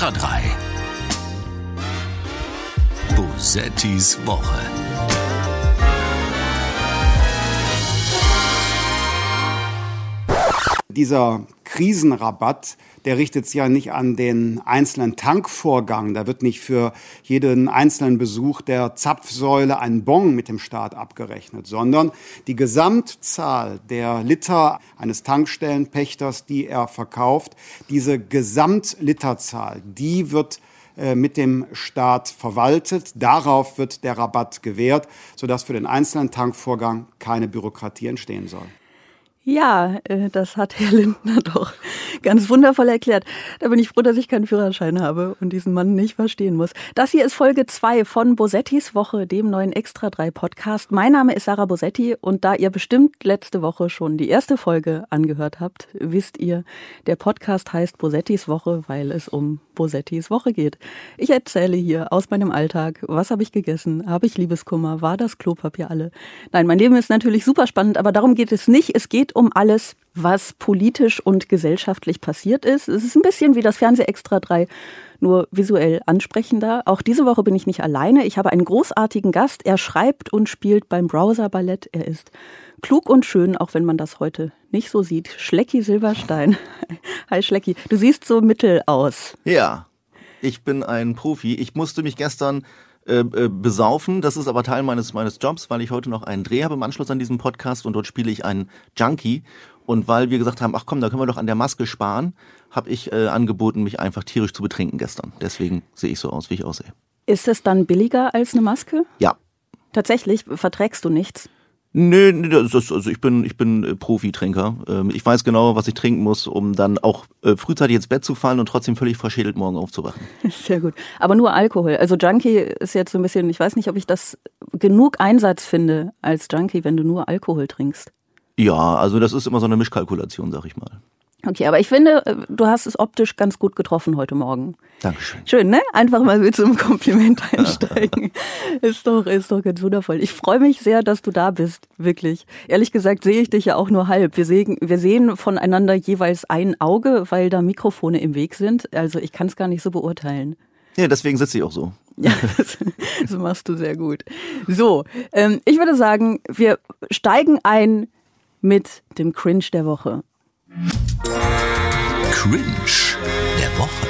Extra 3. Bosettis Woche. Dieser Krisenrabatt, der richtet sich ja nicht an den einzelnen Tankvorgang. Da wird nicht für jeden einzelnen Besuch der Zapfsäule ein Bon mit dem Staat abgerechnet, sondern die Gesamtzahl der Liter eines Tankstellenpächters, die er verkauft, diese Gesamtliterzahl, die wird äh, mit dem Staat verwaltet. Darauf wird der Rabatt gewährt, sodass für den einzelnen Tankvorgang keine Bürokratie entstehen soll. Ja, äh, das hat Herr Lindner doch ganz wundervoll erklärt. Da bin ich froh, dass ich keinen Führerschein habe und diesen Mann nicht verstehen muss. Das hier ist Folge 2 von Bosettis Woche, dem neuen Extra 3 Podcast. Mein Name ist Sarah Bosetti und da ihr bestimmt letzte Woche schon die erste Folge angehört habt, wisst ihr, der Podcast heißt Bosettis Woche, weil es um Bosettis Woche geht. Ich erzähle hier aus meinem Alltag, was habe ich gegessen, habe ich Liebeskummer, war das Klopapier alle? Nein, mein Leben ist natürlich super spannend, aber darum geht es nicht. Es geht um alles, was politisch und gesellschaftlich passiert ist. Es ist ein bisschen wie das Fernseh Extra 3, nur visuell ansprechender. Auch diese Woche bin ich nicht alleine. Ich habe einen großartigen Gast. Er schreibt und spielt beim Browser Ballett. Er ist klug und schön, auch wenn man das heute nicht so sieht. Schlecki Silberstein. Hi Schlecki, du siehst so mittel aus. Ja, ich bin ein Profi. Ich musste mich gestern äh, äh, besaufen. Das ist aber Teil meines, meines Jobs, weil ich heute noch einen Dreh habe im Anschluss an diesen Podcast und dort spiele ich einen Junkie. Und weil wir gesagt haben, ach komm, da können wir doch an der Maske sparen, habe ich äh, angeboten, mich einfach tierisch zu betrinken gestern. Deswegen sehe ich so aus, wie ich aussehe. Ist es dann billiger als eine Maske? Ja. Tatsächlich? Verträgst du nichts? Nö, nee, ist, also ich bin, ich bin äh, Profitrinker. Ähm, ich weiß genau, was ich trinken muss, um dann auch äh, frühzeitig ins Bett zu fallen und trotzdem völlig verschädelt morgen aufzuwachen. Sehr gut. Aber nur Alkohol. Also Junkie ist jetzt so ein bisschen, ich weiß nicht, ob ich das genug Einsatz finde als Junkie, wenn du nur Alkohol trinkst. Ja, also das ist immer so eine Mischkalkulation, sag ich mal. Okay, aber ich finde, äh, du hast es optisch ganz gut getroffen heute Morgen. Dankeschön. Schön, ne? Einfach mal mit so einem Kompliment einsteigen. ist doch, ist doch ganz wundervoll. Ich freue mich sehr, dass du da bist, wirklich. Ehrlich gesagt sehe ich dich ja auch nur halb. Wir sehen, wir sehen voneinander jeweils ein Auge, weil da Mikrofone im Weg sind. Also ich kann es gar nicht so beurteilen. Ja, deswegen sitze ich auch so. Ja, das, das machst du sehr gut. So, ähm, ich würde sagen, wir steigen ein mit dem Cringe der Woche. Cringe der Woche.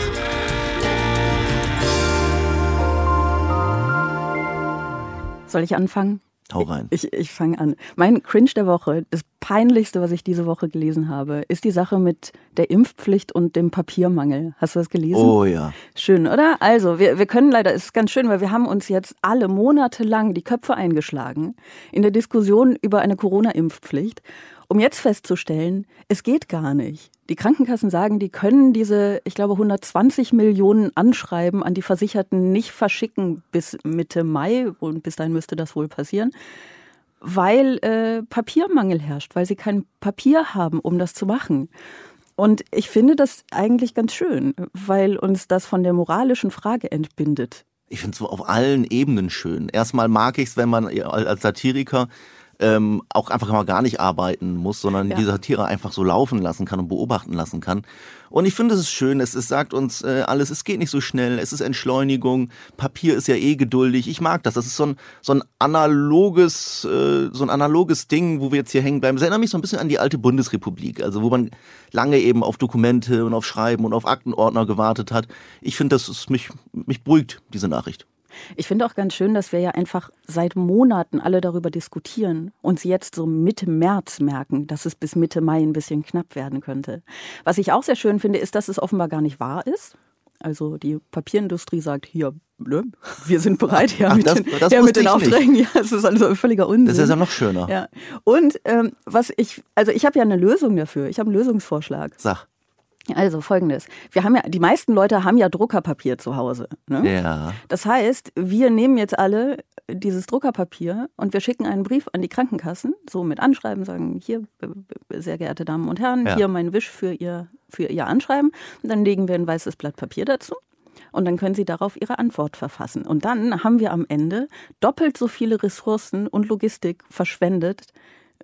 Soll ich anfangen? Hau rein. Ich, ich fange an. Mein Cringe der Woche, das peinlichste, was ich diese Woche gelesen habe, ist die Sache mit der Impfpflicht und dem Papiermangel. Hast du das gelesen? Oh ja. Schön, oder? Also, wir, wir können leider, es ist ganz schön, weil wir haben uns jetzt alle monatelang die Köpfe eingeschlagen in der Diskussion über eine Corona-Impfpflicht um jetzt festzustellen, es geht gar nicht. Die Krankenkassen sagen, die können diese, ich glaube, 120 Millionen Anschreiben an die Versicherten nicht verschicken bis Mitte Mai und bis dahin müsste das wohl passieren, weil äh, Papiermangel herrscht, weil sie kein Papier haben, um das zu machen. Und ich finde das eigentlich ganz schön, weil uns das von der moralischen Frage entbindet. Ich finde es auf allen Ebenen schön. Erstmal mag ich es, wenn man als Satiriker ähm, auch einfach mal gar nicht arbeiten muss, sondern ja. die Satire einfach so laufen lassen kann und beobachten lassen kann. Und ich finde es ist schön, es, es sagt uns äh, alles, es geht nicht so schnell, es ist Entschleunigung, Papier ist ja eh geduldig. Ich mag das. Das ist so ein, so ein analoges, äh, so ein analoges Ding, wo wir jetzt hier hängen bleiben. Das erinnert mich so ein bisschen an die alte Bundesrepublik, also wo man lange eben auf Dokumente und auf Schreiben und auf Aktenordner gewartet hat. Ich finde, das ist mich, mich beruhigt, diese Nachricht. Ich finde auch ganz schön, dass wir ja einfach seit Monaten alle darüber diskutieren und sie jetzt so Mitte März merken, dass es bis Mitte Mai ein bisschen knapp werden könnte. Was ich auch sehr schön finde, ist, dass es offenbar gar nicht wahr ist. Also die Papierindustrie sagt hier, ne, wir sind bereit, her mit, den, das her mit den Aufträgen. Ja, es ist also völliger Unsinn. Das ist ja noch schöner. Ja. Und ähm, was ich, also ich habe ja eine Lösung dafür. Ich habe einen Lösungsvorschlag. Sag. Also folgendes. Wir haben ja, die meisten Leute haben ja Druckerpapier zu Hause. Ne? Ja. Das heißt, wir nehmen jetzt alle dieses Druckerpapier und wir schicken einen Brief an die Krankenkassen, so mit Anschreiben, sagen, hier, sehr geehrte Damen und Herren, ja. hier mein Wisch für Ihr, für Ihr Anschreiben. Und dann legen wir ein weißes Blatt Papier dazu. Und dann können Sie darauf Ihre Antwort verfassen. Und dann haben wir am Ende doppelt so viele Ressourcen und Logistik verschwendet,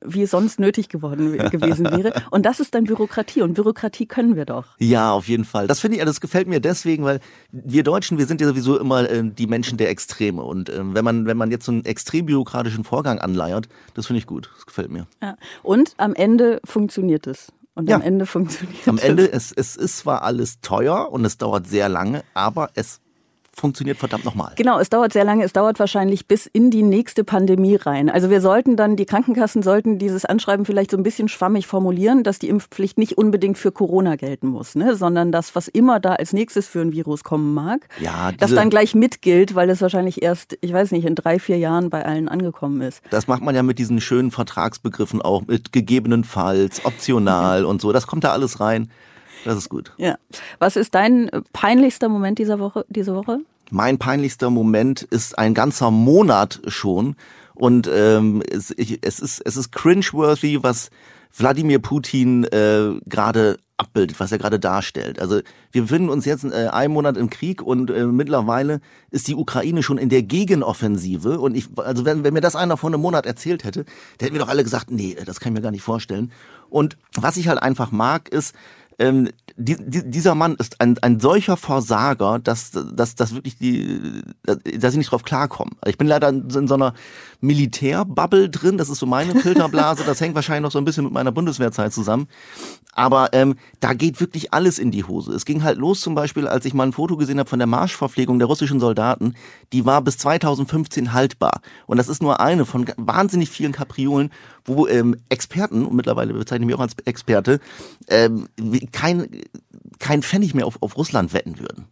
wie es sonst nötig geworden gewesen wäre. Und das ist dann Bürokratie und Bürokratie können wir doch. Ja, auf jeden Fall. Das finde ich, das gefällt mir deswegen, weil wir Deutschen, wir sind ja sowieso immer äh, die Menschen der Extreme. Und äh, wenn man, wenn man jetzt so einen extrem bürokratischen Vorgang anleiert, das finde ich gut. Das gefällt mir. Ja. Und am Ende funktioniert es. Und ja. am Ende funktioniert Am Ende, es, es ist zwar alles teuer und es dauert sehr lange, aber es funktioniert verdammt nochmal. Genau, es dauert sehr lange. Es dauert wahrscheinlich bis in die nächste Pandemie rein. Also wir sollten dann, die Krankenkassen sollten dieses Anschreiben vielleicht so ein bisschen schwammig formulieren, dass die Impfpflicht nicht unbedingt für Corona gelten muss, ne? sondern das, was immer da als nächstes für ein Virus kommen mag, ja, das dann gleich mitgilt, weil es wahrscheinlich erst, ich weiß nicht, in drei, vier Jahren bei allen angekommen ist. Das macht man ja mit diesen schönen Vertragsbegriffen auch, mit gegebenenfalls, optional und so. Das kommt da alles rein. Das ist gut. Ja. Was ist dein peinlichster Moment dieser Woche, diese Woche? Mein peinlichster Moment ist ein ganzer Monat schon. Und ähm, es, ich, es ist es ist cringeworthy, was Wladimir Putin äh, gerade abbildet, was er gerade darstellt. Also wir befinden uns jetzt äh, einen Monat im Krieg und äh, mittlerweile ist die Ukraine schon in der Gegenoffensive. Und ich, also wenn, wenn mir das einer vor einem Monat erzählt hätte, der hätten wir doch alle gesagt, nee, das kann ich mir gar nicht vorstellen. Und was ich halt einfach mag, ist, ähm, die, die, dieser Mann ist ein, ein solcher Versager, dass, dass, dass wirklich die, dass ich nicht drauf klarkomme. Ich bin leider in so einer Militärbubble drin, das ist so meine Filterblase, das hängt wahrscheinlich noch so ein bisschen mit meiner Bundeswehrzeit zusammen. Aber ähm, da geht wirklich alles in die Hose. Es ging halt los zum Beispiel, als ich mal ein Foto gesehen habe von der Marschverpflegung der russischen Soldaten, die war bis 2015 haltbar. Und das ist nur eine von wahnsinnig vielen Kapriolen, wo ähm, Experten, und mittlerweile bezeichne ich mich auch als Experte, ähm, kein, kein Pfennig mehr auf, auf Russland wetten würden.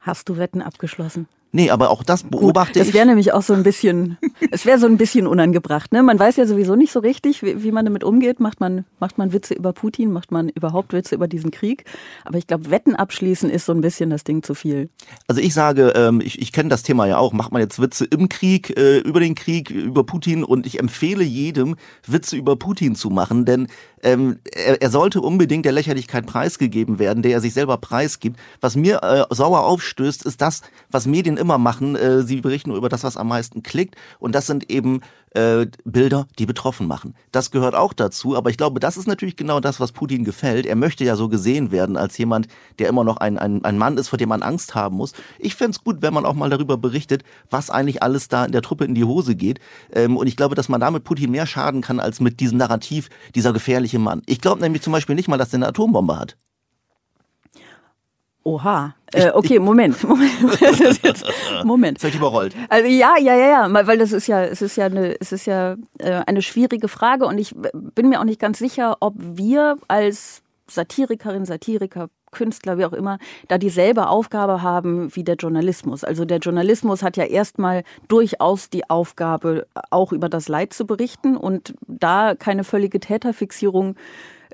Hast du Wetten abgeschlossen? Nee, aber auch das beobachte Gut, das wäre nämlich auch so ein bisschen, es wäre so ein bisschen unangebracht. Ne? Man weiß ja sowieso nicht so richtig, wie, wie, man damit umgeht. Macht man, macht man Witze über Putin, macht man überhaupt Witze über diesen Krieg. Aber ich glaube, Wetten abschließen ist so ein bisschen das Ding zu viel. Also ich sage, ähm, ich, ich kenne das Thema ja auch. Macht man jetzt Witze im Krieg, äh, über den Krieg, über Putin und ich empfehle jedem, Witze über Putin zu machen, denn ähm, er, er sollte unbedingt der Lächerlichkeit preisgegeben werden, der er sich selber preisgibt. Was mir äh, sauer aufstößt, ist das, was Medien immer machen. Äh, sie berichten über das, was am meisten klickt. Und das sind eben äh, Bilder, die betroffen machen. Das gehört auch dazu, aber ich glaube, das ist natürlich genau das, was Putin gefällt. Er möchte ja so gesehen werden als jemand, der immer noch ein, ein, ein Mann ist, vor dem man Angst haben muss. Ich fände es gut, wenn man auch mal darüber berichtet, was eigentlich alles da in der Truppe in die Hose geht. Ähm, und ich glaube, dass man damit Putin mehr schaden kann, als mit diesem Narrativ, dieser gefährliche Mann. Ich glaube nämlich zum Beispiel nicht mal, dass er eine Atombombe hat. Oha. Äh, okay, Moment, Moment. Moment. Das ich überrollt. Also ja, ja, ja, ja, weil das ist ja, es ist ja eine, es ist ja äh, eine schwierige Frage und ich bin mir auch nicht ganz sicher, ob wir als Satirikerin, Satiriker, Künstler, wie auch immer, da dieselbe Aufgabe haben wie der Journalismus. Also der Journalismus hat ja erstmal durchaus die Aufgabe, auch über das Leid zu berichten und da keine völlige Täterfixierung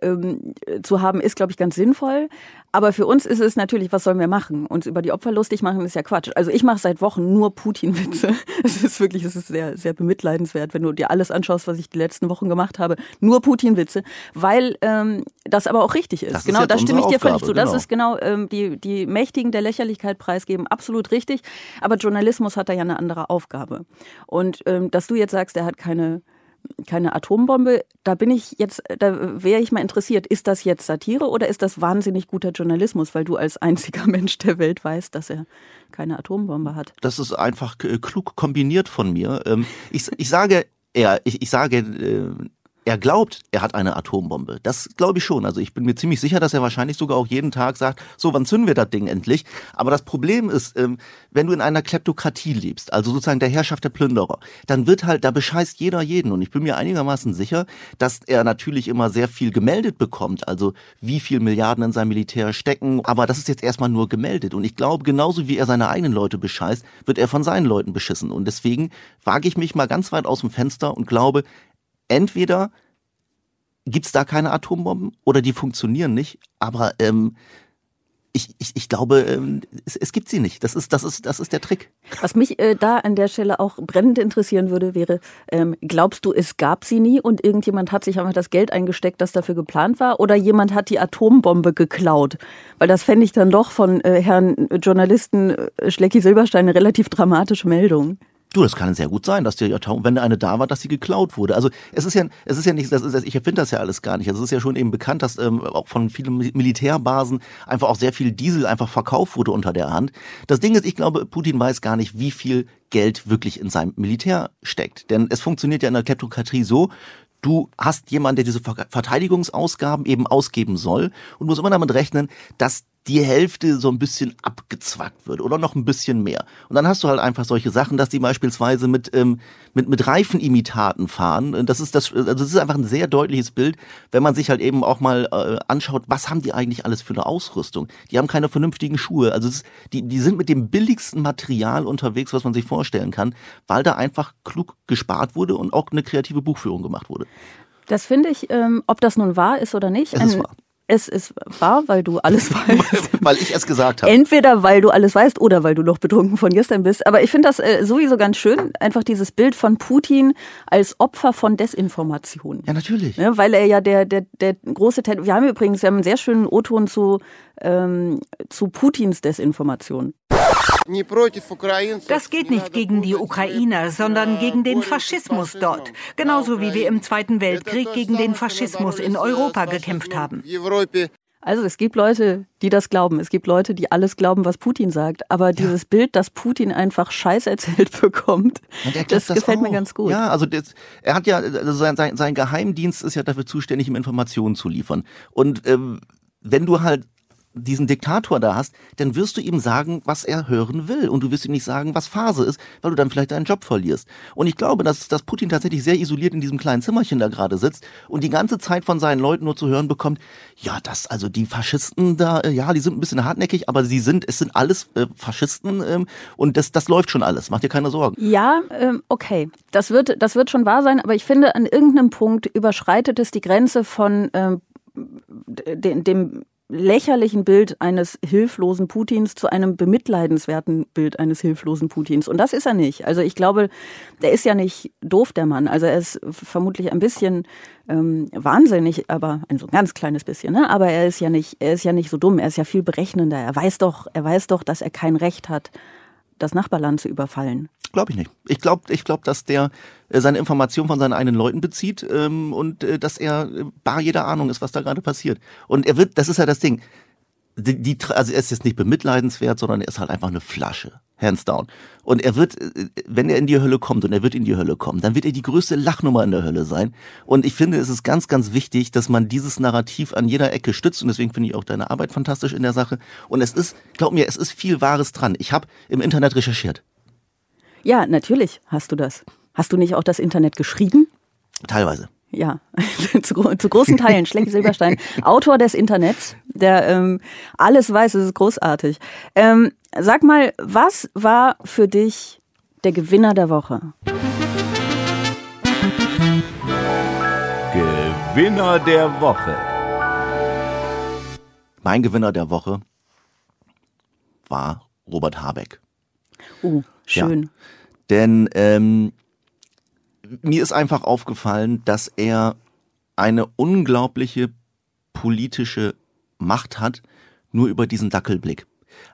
ähm, zu haben, ist, glaube ich, ganz sinnvoll. Aber für uns ist es natürlich, was sollen wir machen? Uns über die Opfer lustig machen, ist ja Quatsch. Also ich mache seit Wochen nur Putin-Witze. Es ist wirklich, es ist sehr, sehr bemitleidenswert, wenn du dir alles anschaust, was ich die letzten Wochen gemacht habe. Nur Putin-Witze, weil ähm, das aber auch richtig ist. Das genau, ist da stimme ich dir Aufgabe, völlig zu. Das genau. ist genau ähm, die, die Mächtigen der Lächerlichkeit preisgeben, absolut richtig. Aber Journalismus hat da ja eine andere Aufgabe. Und ähm, dass du jetzt sagst, er hat keine keine Atombombe. Da bin ich jetzt, da wäre ich mal interessiert, ist das jetzt Satire oder ist das wahnsinnig guter Journalismus, weil du als einziger Mensch der Welt weißt, dass er keine Atombombe hat? Das ist einfach klug kombiniert von mir. Ähm, ich, ich sage, ja, ich, ich sage, äh, er glaubt, er hat eine Atombombe. Das glaube ich schon. Also ich bin mir ziemlich sicher, dass er wahrscheinlich sogar auch jeden Tag sagt, so, wann zünden wir das Ding endlich? Aber das Problem ist, ähm, wenn du in einer Kleptokratie lebst, also sozusagen der Herrschaft der Plünderer, dann wird halt, da bescheißt jeder jeden. Und ich bin mir einigermaßen sicher, dass er natürlich immer sehr viel gemeldet bekommt, also wie viel Milliarden in sein Militär stecken. Aber das ist jetzt erstmal nur gemeldet. Und ich glaube, genauso wie er seine eigenen Leute bescheißt, wird er von seinen Leuten beschissen. Und deswegen wage ich mich mal ganz weit aus dem Fenster und glaube, entweder gibt es da keine Atombomben oder die funktionieren nicht, aber ähm, ich, ich, ich glaube, ähm, es, es gibt sie nicht. Das ist, das, ist, das ist der Trick. Was mich äh, da an der Stelle auch brennend interessieren würde, wäre, ähm, glaubst du, es gab sie nie und irgendjemand hat sich einfach das Geld eingesteckt, das dafür geplant war? Oder jemand hat die Atombombe geklaut? Weil das fände ich dann doch von äh, Herrn Journalisten äh, Schlecki Silberstein eine relativ dramatische Meldung. Du, das kann sehr gut sein, dass die Jahrtausendwende eine da war, dass sie geklaut wurde. Also es ist ja, es ist ja nicht, das ist, ich erfinde das ja alles gar nicht. Also es ist ja schon eben bekannt, dass ähm, auch von vielen Militärbasen einfach auch sehr viel Diesel einfach verkauft wurde unter der Hand. Das Ding ist, ich glaube, Putin weiß gar nicht, wie viel Geld wirklich in seinem Militär steckt. Denn es funktioniert ja in der Kleptokratie so, du hast jemanden, der diese Verteidigungsausgaben eben ausgeben soll und musst immer damit rechnen, dass die Hälfte so ein bisschen abgezwackt wird oder noch ein bisschen mehr. Und dann hast du halt einfach solche Sachen, dass die beispielsweise mit, ähm, mit, mit Reifenimitaten fahren. Das ist, das, also das ist einfach ein sehr deutliches Bild, wenn man sich halt eben auch mal äh, anschaut, was haben die eigentlich alles für eine Ausrüstung? Die haben keine vernünftigen Schuhe. Also ist, die, die sind mit dem billigsten Material unterwegs, was man sich vorstellen kann, weil da einfach klug gespart wurde und auch eine kreative Buchführung gemacht wurde. Das finde ich, ähm, ob das nun wahr ist oder nicht. Es ist wahr. Es ist wahr, weil du alles weißt. weil ich es gesagt habe. Entweder weil du alles weißt oder weil du noch betrunken von gestern bist. Aber ich finde das äh, sowieso ganz schön, einfach dieses Bild von Putin als Opfer von Desinformation. Ja, natürlich. Ja, weil er ja der, der, der große... Wir haben übrigens wir haben einen sehr schönen O-Ton zu, ähm, zu Putins Desinformation. Das geht nicht gegen die Ukrainer, sondern gegen den Faschismus dort. Genauso wie wir im Zweiten Weltkrieg gegen den Faschismus in Europa gekämpft haben. Also es gibt Leute, die das glauben. Es gibt Leute, die alles glauben, was Putin sagt. Aber dieses ja. Bild, dass Putin einfach Scheiß erzählt bekommt, das, das, gefällt auch. mir ganz gut. Ja, also das, er hat ja, also sein, sein, sein Geheimdienst ist ja dafür zuständig, ihm Informationen zu liefern. Und ähm, wenn du halt diesen Diktator da hast, dann wirst du ihm sagen, was er hören will. Und du wirst ihm nicht sagen, was Phase ist, weil du dann vielleicht deinen Job verlierst. Und ich glaube, dass, dass Putin tatsächlich sehr isoliert in diesem kleinen Zimmerchen da gerade sitzt und die ganze Zeit von seinen Leuten nur zu hören bekommt, ja, das, also die Faschisten da, äh, ja, die sind ein bisschen hartnäckig, aber sie sind, es sind alles äh, Faschisten ähm, und das, das läuft schon alles. Mach dir keine Sorgen. Ja, ähm, okay. Das wird, das wird schon wahr sein, aber ich finde, an irgendeinem Punkt überschreitet es die Grenze von ähm, dem, dem lächerlichen Bild eines hilflosen Putins zu einem bemitleidenswerten Bild eines hilflosen Putins. Und das ist er nicht. Also ich glaube, der ist ja nicht doof, der Mann. Also er ist vermutlich ein bisschen ähm, wahnsinnig, aber ein so ganz kleines bisschen. Ne? Aber er ist ja nicht, er ist ja nicht so dumm. Er ist ja viel berechnender. Er weiß doch, er weiß doch, dass er kein Recht hat, das Nachbarland zu überfallen. Glaube ich nicht. Ich glaube, ich glaub, dass der äh, seine Informationen von seinen eigenen Leuten bezieht ähm, und äh, dass er äh, bar jeder Ahnung ist, was da gerade passiert. Und er wird, das ist ja das Ding. Die, die, also er ist jetzt nicht bemitleidenswert, sondern er ist halt einfach eine Flasche. Hands down. Und er wird, wenn er in die Hölle kommt, und er wird in die Hölle kommen, dann wird er die größte Lachnummer in der Hölle sein. Und ich finde, es ist ganz, ganz wichtig, dass man dieses Narrativ an jeder Ecke stützt. Und deswegen finde ich auch deine Arbeit fantastisch in der Sache. Und es ist, glaub mir, es ist viel Wahres dran. Ich habe im Internet recherchiert. Ja, natürlich hast du das. Hast du nicht auch das Internet geschrieben? Teilweise. Ja, zu, zu, großen Teilen. Schlecki Silberstein, Autor des Internets, der ähm, alles weiß, es ist großartig. Ähm, sag mal, was war für dich der Gewinner der Woche? Gewinner der Woche. Mein Gewinner der Woche war Robert Habeck. Oh, schön. Ja. Denn ähm, mir ist einfach aufgefallen, dass er eine unglaubliche politische Macht hat, nur über diesen Dackelblick.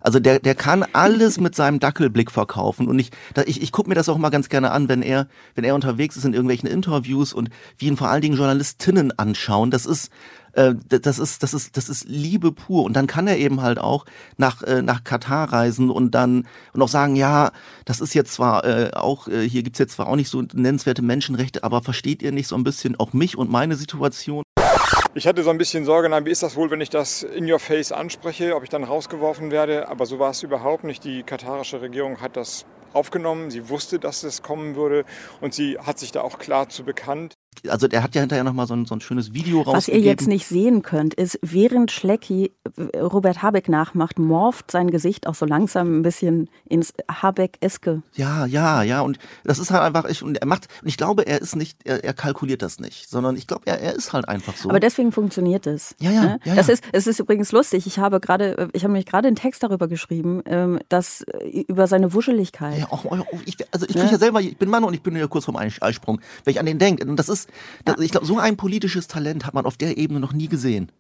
Also der, der kann alles mit seinem Dackelblick verkaufen und ich, da, ich, ich gucke mir das auch mal ganz gerne an, wenn er, wenn er unterwegs ist in irgendwelchen Interviews und wie ihn vor allen Dingen Journalistinnen anschauen. Das ist, äh, das ist, das ist, das ist Liebe pur. Und dann kann er eben halt auch nach, äh, nach Katar reisen und dann und auch sagen, ja, das ist jetzt zwar äh, auch, äh, hier gibt's jetzt zwar auch nicht so nennenswerte Menschenrechte, aber versteht ihr nicht so ein bisschen auch mich und meine Situation? Ich hatte so ein bisschen Sorge, na, wie ist das wohl, wenn ich das in your face anspreche, ob ich dann rausgeworfen werde. Aber so war es überhaupt nicht. Die katarische Regierung hat das aufgenommen. Sie wusste, dass es kommen würde und sie hat sich da auch klar zu bekannt also der hat ja hinterher nochmal so ein, so ein schönes Video rausgegeben. Was ihr jetzt nicht sehen könnt, ist, während Schlecki äh, Robert Habeck nachmacht, morpht sein Gesicht auch so langsam ein bisschen ins Habeck-eske. Ja, ja, ja. Und das ist halt einfach, ich, und er macht, und ich glaube, er ist nicht, er, er kalkuliert das nicht, sondern ich glaube, er, er ist halt einfach so. Aber deswegen funktioniert es. Ja, ja. Ne? ja, das ist, es ist übrigens lustig. Ich habe gerade, äh, ich habe nämlich gerade einen Text darüber geschrieben, ähm, dass äh, über seine Wuscheligkeit. Ja, auch, ich, also ich ne? kriege ja selber, ich bin Mann und ich bin ja kurz vorm Eisprung, wenn ich an den denke. Und das ist, das, ich glaube, so ein politisches Talent hat man auf der Ebene noch nie gesehen.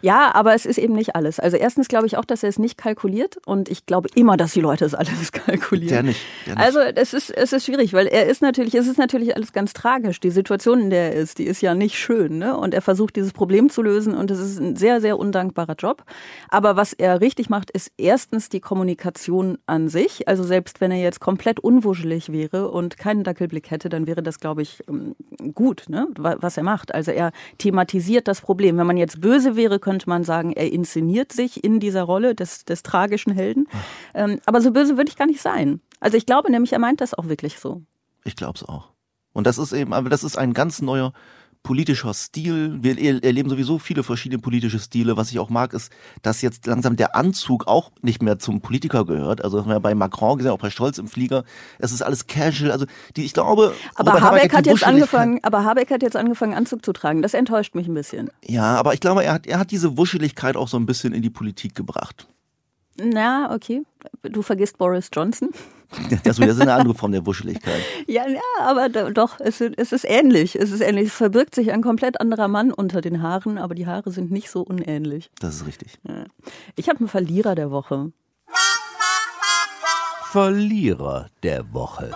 Ja, aber es ist eben nicht alles. Also erstens glaube ich auch, dass er es nicht kalkuliert und ich glaube immer, dass die Leute es alles kalkulieren. Der nicht. Der nicht. Also es ist, es ist schwierig, weil er ist natürlich, es ist natürlich alles ganz tragisch. Die Situation, in der er ist, die ist ja nicht schön. Ne? Und er versucht, dieses Problem zu lösen und es ist ein sehr, sehr undankbarer Job. Aber was er richtig macht, ist erstens die Kommunikation an sich. Also selbst wenn er jetzt komplett unwuschelig wäre und keinen Dackelblick hätte, dann wäre das, glaube ich, ähm, gut, ne? was er macht. Also er thematisiert das Problem. Wenn man jetzt böse wäre, könnte man sagen, er inszeniert sich in dieser Rolle des, des tragischen Helden. Ähm, aber so böse würde ich gar nicht sein. Also ich glaube nämlich, er meint das auch wirklich so. Ich glaube es auch. Und das ist eben, aber das ist ein ganz neuer politischer Stil. Wir erleben sowieso viele verschiedene politische Stile. Was ich auch mag, ist, dass jetzt langsam der Anzug auch nicht mehr zum Politiker gehört. Also das haben wir bei Macron gesehen, auch bei Scholz im Flieger. Es ist alles casual. Also die, ich glaube. Aber Robert Habeck hat jetzt angefangen, aber Habeck hat jetzt angefangen, Anzug zu tragen. Das enttäuscht mich ein bisschen. Ja, aber ich glaube, er hat, er hat diese Wuscheligkeit auch so ein bisschen in die Politik gebracht. Na, okay. Du vergisst Boris Johnson. Das ist eine andere Form der Wuscheligkeit. ja, ja, aber doch, es, es, ist ähnlich. Es ist ähnlich. Es verbirgt sich ein komplett anderer Mann unter den Haaren, aber die Haare sind nicht so unähnlich. Das ist richtig. Ich habe einen Verlierer der Woche. Verlierer der Woche.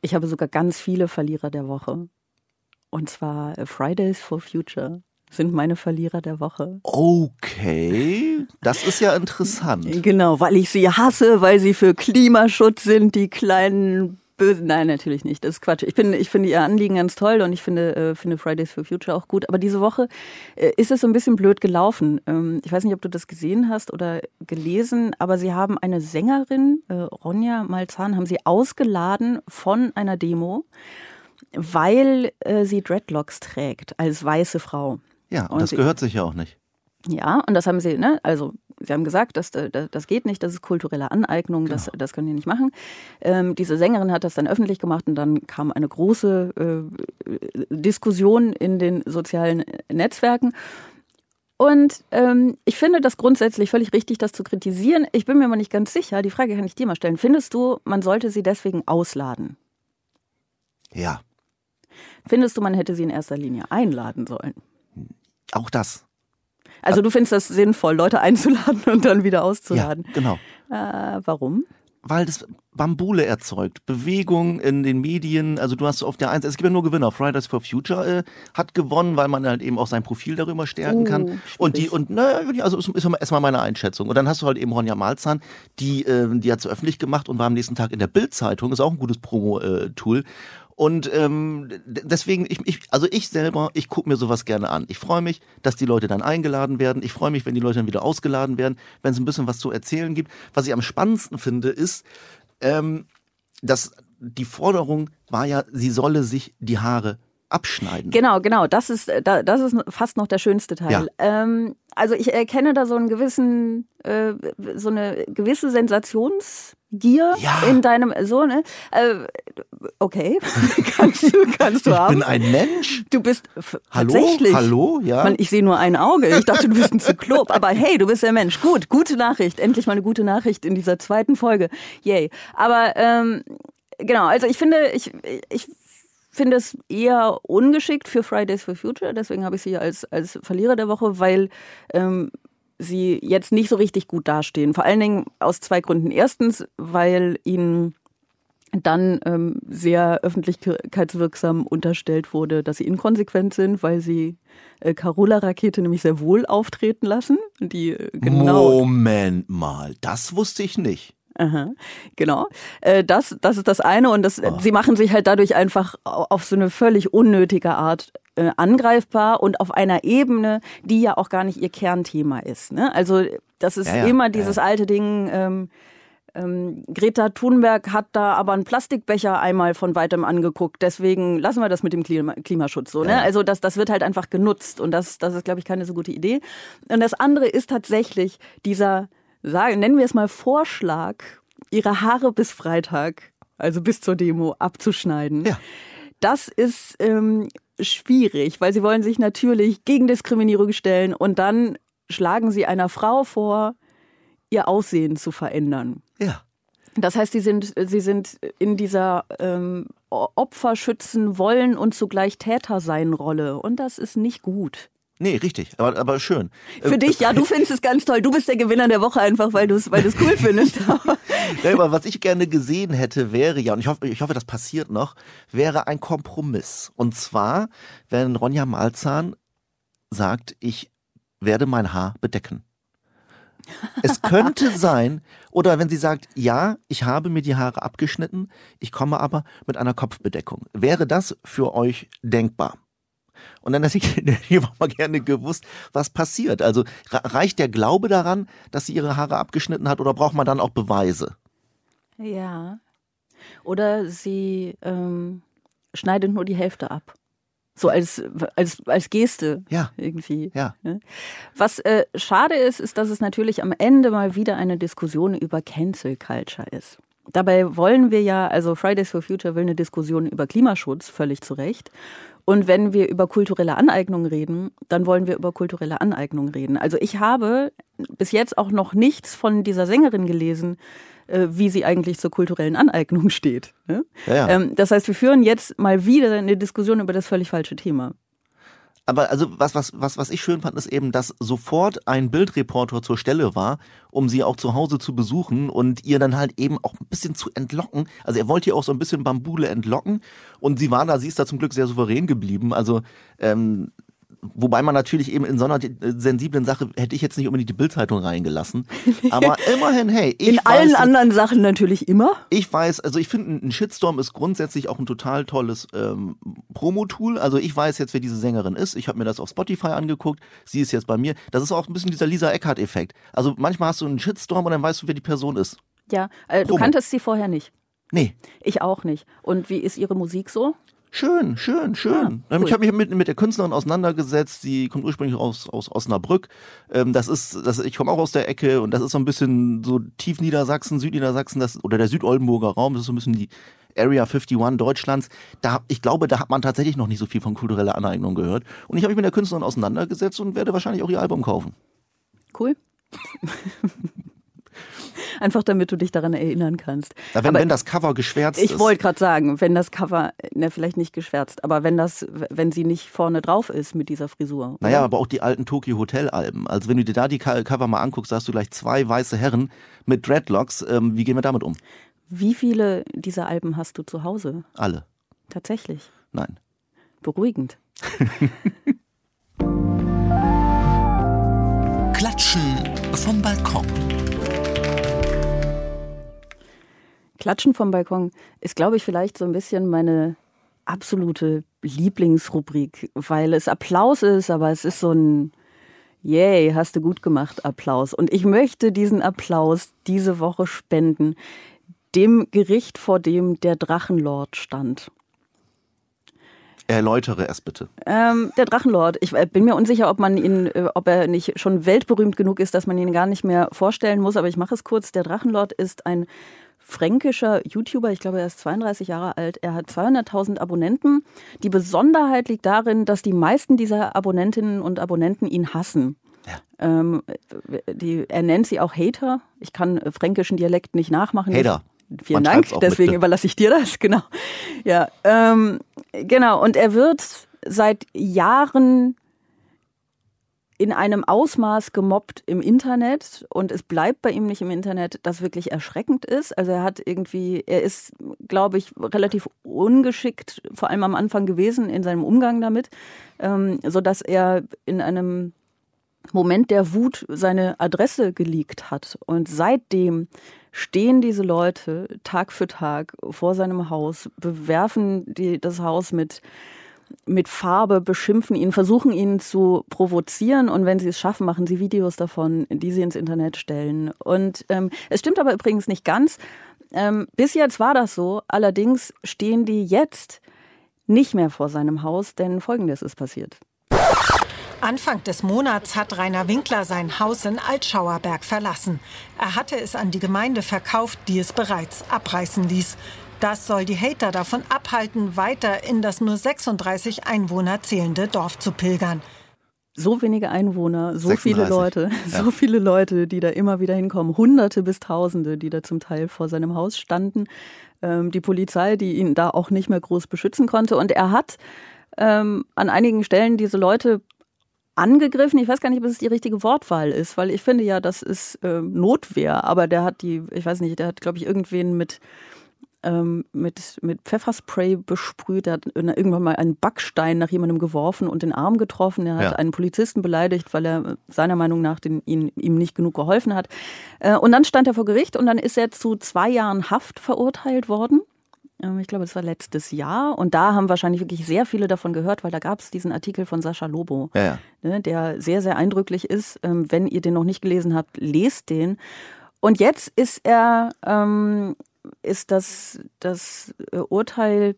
Ich habe sogar ganz viele Verlierer der Woche. Und zwar Fridays for Future sind meine Verlierer der Woche. Okay, das ist ja interessant. Genau, weil ich sie hasse, weil sie für Klimaschutz sind, die kleinen Bösen. Nein, natürlich nicht. Das ist Quatsch. Ich, bin, ich finde ihr Anliegen ganz toll und ich finde, äh, finde Fridays for Future auch gut. Aber diese Woche äh, ist es so ein bisschen blöd gelaufen. Ähm, ich weiß nicht, ob du das gesehen hast oder gelesen, aber sie haben eine Sängerin, äh, Ronja Malzahn, haben sie ausgeladen von einer Demo, weil äh, sie Dreadlocks trägt als weiße Frau. Ja, und das sie, gehört sich ja auch nicht. Ja, und das haben sie, ne, also sie haben gesagt, das, das, das geht nicht, das ist kulturelle Aneignung, genau. das, das können die nicht machen. Ähm, diese Sängerin hat das dann öffentlich gemacht und dann kam eine große äh, Diskussion in den sozialen Netzwerken. Und ähm, ich finde das grundsätzlich völlig richtig, das zu kritisieren. Ich bin mir aber nicht ganz sicher, die Frage kann ich dir mal stellen. Findest du, man sollte sie deswegen ausladen? Ja. Findest du, man hätte sie in erster Linie einladen sollen? Auch das. Also du findest das sinnvoll, Leute einzuladen und dann wieder auszuladen. Ja, genau. Äh, warum? Weil das Bambule erzeugt, Bewegung in den Medien. Also du hast auf der Eins, es gibt ja nur Gewinner. Fridays for Future äh, hat gewonnen, weil man halt eben auch sein Profil darüber stärken uh, kann. Und die und ne, also ist, ist erstmal meine Einschätzung. Und dann hast du halt eben Ronja Malzahn, die äh, die hat es öffentlich gemacht und war am nächsten Tag in der Bild-Zeitung. Ist auch ein gutes Promo-Tool. Äh, und ähm, deswegen, ich, ich, also ich selber, ich gucke mir sowas gerne an. Ich freue mich, dass die Leute dann eingeladen werden. Ich freue mich, wenn die Leute dann wieder ausgeladen werden, wenn es ein bisschen was zu erzählen gibt. Was ich am spannendsten finde, ist, ähm, dass die Forderung war ja, sie solle sich die Haare abschneiden. Genau, genau. Das ist, das ist fast noch der schönste Teil. Ja. Ähm, also ich erkenne da so einen gewissen, äh, so eine gewisse Sensations- Gier ja. in deinem so ne? Äh, okay. Kannst du kannst du ich haben. bin ein Mensch. Du bist hallo? tatsächlich. Hallo? Ja. Man, ich sehe nur ein Auge. Ich dachte du bist ein Zyklop. Aber hey du bist der Mensch. Gut gute Nachricht. Endlich mal eine gute Nachricht in dieser zweiten Folge. Yay. Aber ähm, genau. Also ich finde ich ich finde es eher ungeschickt für Fridays for Future. Deswegen habe ich sie als als Verlierer der Woche weil ähm, sie jetzt nicht so richtig gut dastehen. Vor allen Dingen aus zwei Gründen. Erstens, weil ihnen dann ähm, sehr öffentlichkeitswirksam unterstellt wurde, dass sie inkonsequent sind, weil sie äh, Carola-Rakete nämlich sehr wohl auftreten lassen. Die, äh, genau Moment mal, das wusste ich nicht. Aha, genau. Äh, das, das ist das eine. Und das, oh. sie machen sich halt dadurch einfach auf so eine völlig unnötige Art äh, angreifbar und auf einer Ebene, die ja auch gar nicht ihr Kernthema ist. Ne? Also das ist ja, ja, immer dieses ja. alte Ding. Ähm, ähm, Greta Thunberg hat da aber einen Plastikbecher einmal von weitem angeguckt. Deswegen lassen wir das mit dem Klima Klimaschutz so. Ne? Also das, das wird halt einfach genutzt und das, das ist, glaube ich, keine so gute Idee. Und das andere ist tatsächlich dieser, sagen, nennen wir es mal Vorschlag, ihre Haare bis Freitag, also bis zur Demo, abzuschneiden. Ja. Das ist ähm, schwierig, weil sie wollen sich natürlich gegen Diskriminierung stellen und dann schlagen sie einer Frau vor, ihr Aussehen zu verändern. Ja. Das heißt, sie sind, sie sind in dieser ähm, Opfer schützen wollen und zugleich Täter sein Rolle. Und das ist nicht gut. Nee, richtig, aber, aber schön. Für dich, ja, du findest es ganz toll. Du bist der Gewinner der Woche einfach, weil du es weil cool findest. ja, aber was ich gerne gesehen hätte, wäre ja, und ich hoffe, ich hoffe, das passiert noch, wäre ein Kompromiss. Und zwar, wenn Ronja Malzahn sagt, ich werde mein Haar bedecken. Es könnte sein, oder wenn sie sagt, ja, ich habe mir die Haare abgeschnitten, ich komme aber mit einer Kopfbedeckung. Wäre das für euch denkbar? Und dann hätte ich hier mal gerne gewusst, was passiert. Also reicht der Glaube daran, dass sie ihre Haare abgeschnitten hat oder braucht man dann auch Beweise? Ja. Oder sie ähm, schneidet nur die Hälfte ab. So als, als, als Geste ja. irgendwie. Ja. Was äh, schade ist, ist, dass es natürlich am Ende mal wieder eine Diskussion über Cancel Culture ist. Dabei wollen wir ja, also Fridays for Future will eine Diskussion über Klimaschutz, völlig zu Recht. Und wenn wir über kulturelle Aneignung reden, dann wollen wir über kulturelle Aneignung reden. Also ich habe bis jetzt auch noch nichts von dieser Sängerin gelesen, äh, wie sie eigentlich zur kulturellen Aneignung steht. Ne? Ja, ja. Ähm, das heißt, wir führen jetzt mal wieder eine Diskussion über das völlig falsche Thema. Aber also was, was, was, was ich schön fand, ist eben, dass sofort ein Bildreporter zur Stelle war, um sie auch zu Hause zu besuchen und ihr dann halt eben auch ein bisschen zu entlocken. Also er wollte ihr auch so ein bisschen Bambule entlocken und sie war da, sie ist da zum Glück sehr souverän geblieben. Also ähm, Wobei man natürlich eben in so einer sensiblen Sache hätte ich jetzt nicht unbedingt die Bildzeitung reingelassen. Aber immerhin, hey, ich In weiß, allen anderen Sachen natürlich immer. Ich weiß, also ich finde, ein Shitstorm ist grundsätzlich auch ein total tolles ähm, Promo-Tool. Also ich weiß jetzt, wer diese Sängerin ist. Ich habe mir das auf Spotify angeguckt. Sie ist jetzt bei mir. Das ist auch ein bisschen dieser Lisa Eckhardt-Effekt. Also manchmal hast du einen Shitstorm und dann weißt du, wer die Person ist. Ja, äh, du kanntest sie vorher nicht. Nee. Ich auch nicht. Und wie ist ihre Musik so? Schön, schön, schön. Ah, cool. Ich habe mich mit, mit der Künstlerin auseinandergesetzt. Sie kommt ursprünglich aus, aus Osnabrück. Ähm, das ist, das, ich komme auch aus der Ecke und das ist so ein bisschen so tief Niedersachsen, Südniedersachsen, das, oder der Südoldenburger Raum. Das ist so ein bisschen die Area 51 Deutschlands. Da, ich glaube, da hat man tatsächlich noch nicht so viel von kultureller Aneignung gehört. Und ich habe mich mit der Künstlerin auseinandergesetzt und werde wahrscheinlich auch ihr Album kaufen. Cool. Einfach damit du dich daran erinnern kannst. Ja, wenn, wenn das Cover geschwärzt ich ist. Ich wollte gerade sagen, wenn das Cover, ne, vielleicht nicht geschwärzt, aber wenn das, wenn sie nicht vorne drauf ist mit dieser Frisur. Naja, oder? aber auch die alten Tokyo Hotel Alben. Also wenn du dir da die Cover mal anguckst, da hast du gleich zwei weiße Herren mit Dreadlocks. Ähm, wie gehen wir damit um? Wie viele dieser Alben hast du zu Hause? Alle. Tatsächlich? Nein. Beruhigend. Klatschen vom Balkon. Klatschen vom Balkon ist, glaube ich, vielleicht so ein bisschen meine absolute Lieblingsrubrik, weil es Applaus ist, aber es ist so ein Yay, hast du gut gemacht, Applaus. Und ich möchte diesen Applaus diese Woche spenden dem Gericht, vor dem der Drachenlord stand. Erläutere es bitte. Ähm, der Drachenlord. Ich äh, bin mir unsicher, ob man ihn, äh, ob er nicht schon weltberühmt genug ist, dass man ihn gar nicht mehr vorstellen muss. Aber ich mache es kurz. Der Drachenlord ist ein fränkischer YouTuber, ich glaube, er ist 32 Jahre alt. Er hat 200.000 Abonnenten. Die Besonderheit liegt darin, dass die meisten dieser Abonnentinnen und Abonnenten ihn hassen. Ja. Ähm, die, er nennt sie auch Hater. Ich kann fränkischen Dialekt nicht nachmachen. Hater. Vielen Man Dank, deswegen mit. überlasse ich dir das, genau. Ja, ähm, genau. Und er wird seit Jahren in einem Ausmaß gemobbt im Internet und es bleibt bei ihm nicht im Internet, das wirklich erschreckend ist. Also er hat irgendwie, er ist, glaube ich, relativ ungeschickt, vor allem am Anfang gewesen in seinem Umgang damit, ähm, so dass er in einem Moment der Wut seine Adresse geleakt hat und seitdem stehen diese Leute Tag für Tag vor seinem Haus, bewerfen die, das Haus mit mit Farbe beschimpfen ihn, versuchen ihn zu provozieren und wenn sie es schaffen, machen sie Videos davon, die sie ins Internet stellen. Und ähm, es stimmt aber übrigens nicht ganz. Ähm, bis jetzt war das so. Allerdings stehen die jetzt nicht mehr vor seinem Haus, denn Folgendes ist passiert. Anfang des Monats hat Rainer Winkler sein Haus in Altschauerberg verlassen. Er hatte es an die Gemeinde verkauft, die es bereits abreißen ließ. Das soll die Hater davon abhalten, weiter in das nur 36 Einwohner zählende Dorf zu pilgern. so wenige Einwohner, so 36. viele Leute, ja. so viele Leute, die da immer wieder hinkommen, Hunderte bis Tausende, die da zum Teil vor seinem Haus standen. Ähm, die Polizei, die ihn da auch nicht mehr groß beschützen konnte. Und er hat ähm, an einigen Stellen diese Leute angegriffen. Ich weiß gar nicht, ob es die richtige Wortwahl ist, weil ich finde ja, das ist äh, Notwehr. Aber der hat die, ich weiß nicht, der hat, glaube ich, irgendwen mit ähm, mit, mit Pfefferspray besprüht. Er hat irgendwann mal einen Backstein nach jemandem geworfen und den Arm getroffen. Er hat ja. einen Polizisten beleidigt, weil er seiner Meinung nach den, ihn, ihm nicht genug geholfen hat. Äh, und dann stand er vor Gericht und dann ist er zu zwei Jahren Haft verurteilt worden. Ähm, ich glaube, das war letztes Jahr. Und da haben wahrscheinlich wirklich sehr viele davon gehört, weil da gab es diesen Artikel von Sascha Lobo, ja, ja. Ne, der sehr, sehr eindrücklich ist. Ähm, wenn ihr den noch nicht gelesen habt, lest den. Und jetzt ist er ähm, ist das, das äh, Urteil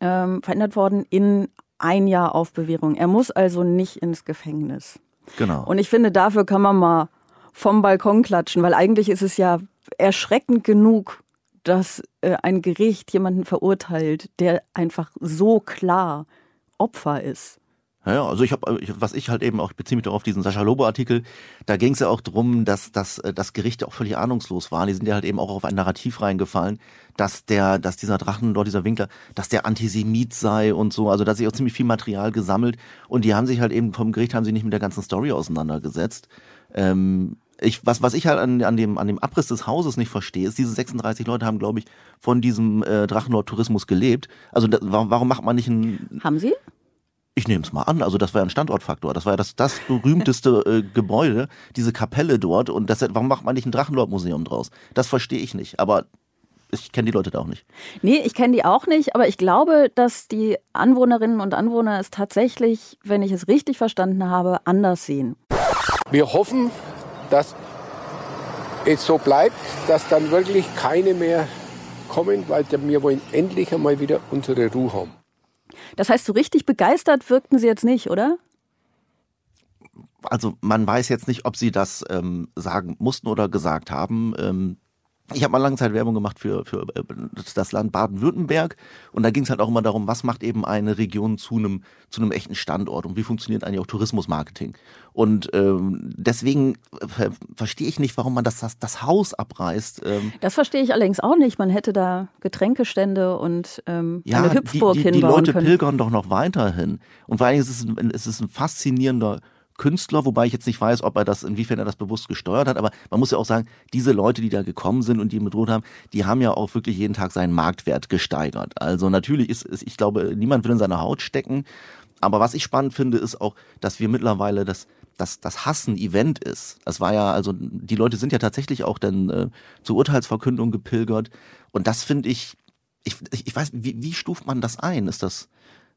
ähm, verändert worden in ein Jahr auf Bewährung. Er muss also nicht ins Gefängnis. Genau. Und ich finde, dafür kann man mal vom Balkon klatschen, weil eigentlich ist es ja erschreckend genug, dass äh, ein Gericht jemanden verurteilt, der einfach so klar Opfer ist. Ja, also ich habe, was ich halt eben auch beziehe mich darauf diesen Sascha Lobo-Artikel, da ging es ja auch drum, dass, dass äh, das Gerichte auch völlig ahnungslos waren. Die sind ja halt eben auch auf ein Narrativ reingefallen, dass der, dass dieser Drachen dort, dieser Winkler, dass der Antisemit sei und so. Also da hat sich auch ziemlich viel Material gesammelt und die haben sich halt eben vom Gericht haben sie nicht mit der ganzen Story auseinandergesetzt. Ähm, ich, was, was ich halt an, an, dem, an dem Abriss des Hauses nicht verstehe, ist, diese 36 Leute haben, glaube ich, von diesem äh, Drachenlord-Tourismus gelebt. Also da, warum, warum macht man nicht ein... Haben sie? Ich nehme es mal an, also das war ja ein Standortfaktor. Das war ja das, das berühmteste äh, Gebäude, diese Kapelle dort. Und das, warum macht man nicht ein Drachenlord-Museum draus? Das verstehe ich nicht. Aber ich kenne die Leute da auch nicht. Nee, ich kenne die auch nicht, aber ich glaube, dass die Anwohnerinnen und Anwohner es tatsächlich, wenn ich es richtig verstanden habe, anders sehen. Wir hoffen, dass es so bleibt, dass dann wirklich keine mehr kommen, weil wir wollen endlich einmal wieder unsere Ruhe haben. Das heißt, so richtig begeistert wirkten Sie jetzt nicht, oder? Also man weiß jetzt nicht, ob Sie das ähm, sagen mussten oder gesagt haben. Ähm, ich habe mal lange Zeit Werbung gemacht für, für äh, das Land Baden-Württemberg und da ging es halt auch immer darum, was macht eben eine Region zu einem zu einem echten Standort und wie funktioniert eigentlich auch Tourismusmarketing. Und ähm, deswegen ver verstehe ich nicht, warum man das, das, das Haus abreißt. Ähm. Das verstehe ich allerdings auch nicht. Man hätte da Getränkestände und ähm, ja, eine Hüpfburg die, die, hinbauen Die Leute können. pilgern doch noch weiterhin. Und vor allem ist es, ein, es ist ein faszinierender Künstler, wobei ich jetzt nicht weiß, ob er das, inwiefern er das bewusst gesteuert hat, aber man muss ja auch sagen, diese Leute, die da gekommen sind und die ihn bedroht haben, die haben ja auch wirklich jeden Tag seinen Marktwert gesteigert. Also natürlich ist es, ich glaube, niemand will in seiner Haut stecken, aber was ich spannend finde, ist auch, dass wir mittlerweile das, das Hassen Event ist. Das war ja, also die Leute sind ja tatsächlich auch dann äh, zur Urteilsverkündung gepilgert und das finde ich, ich, ich weiß, wie, wie stuft man das ein? Ist das,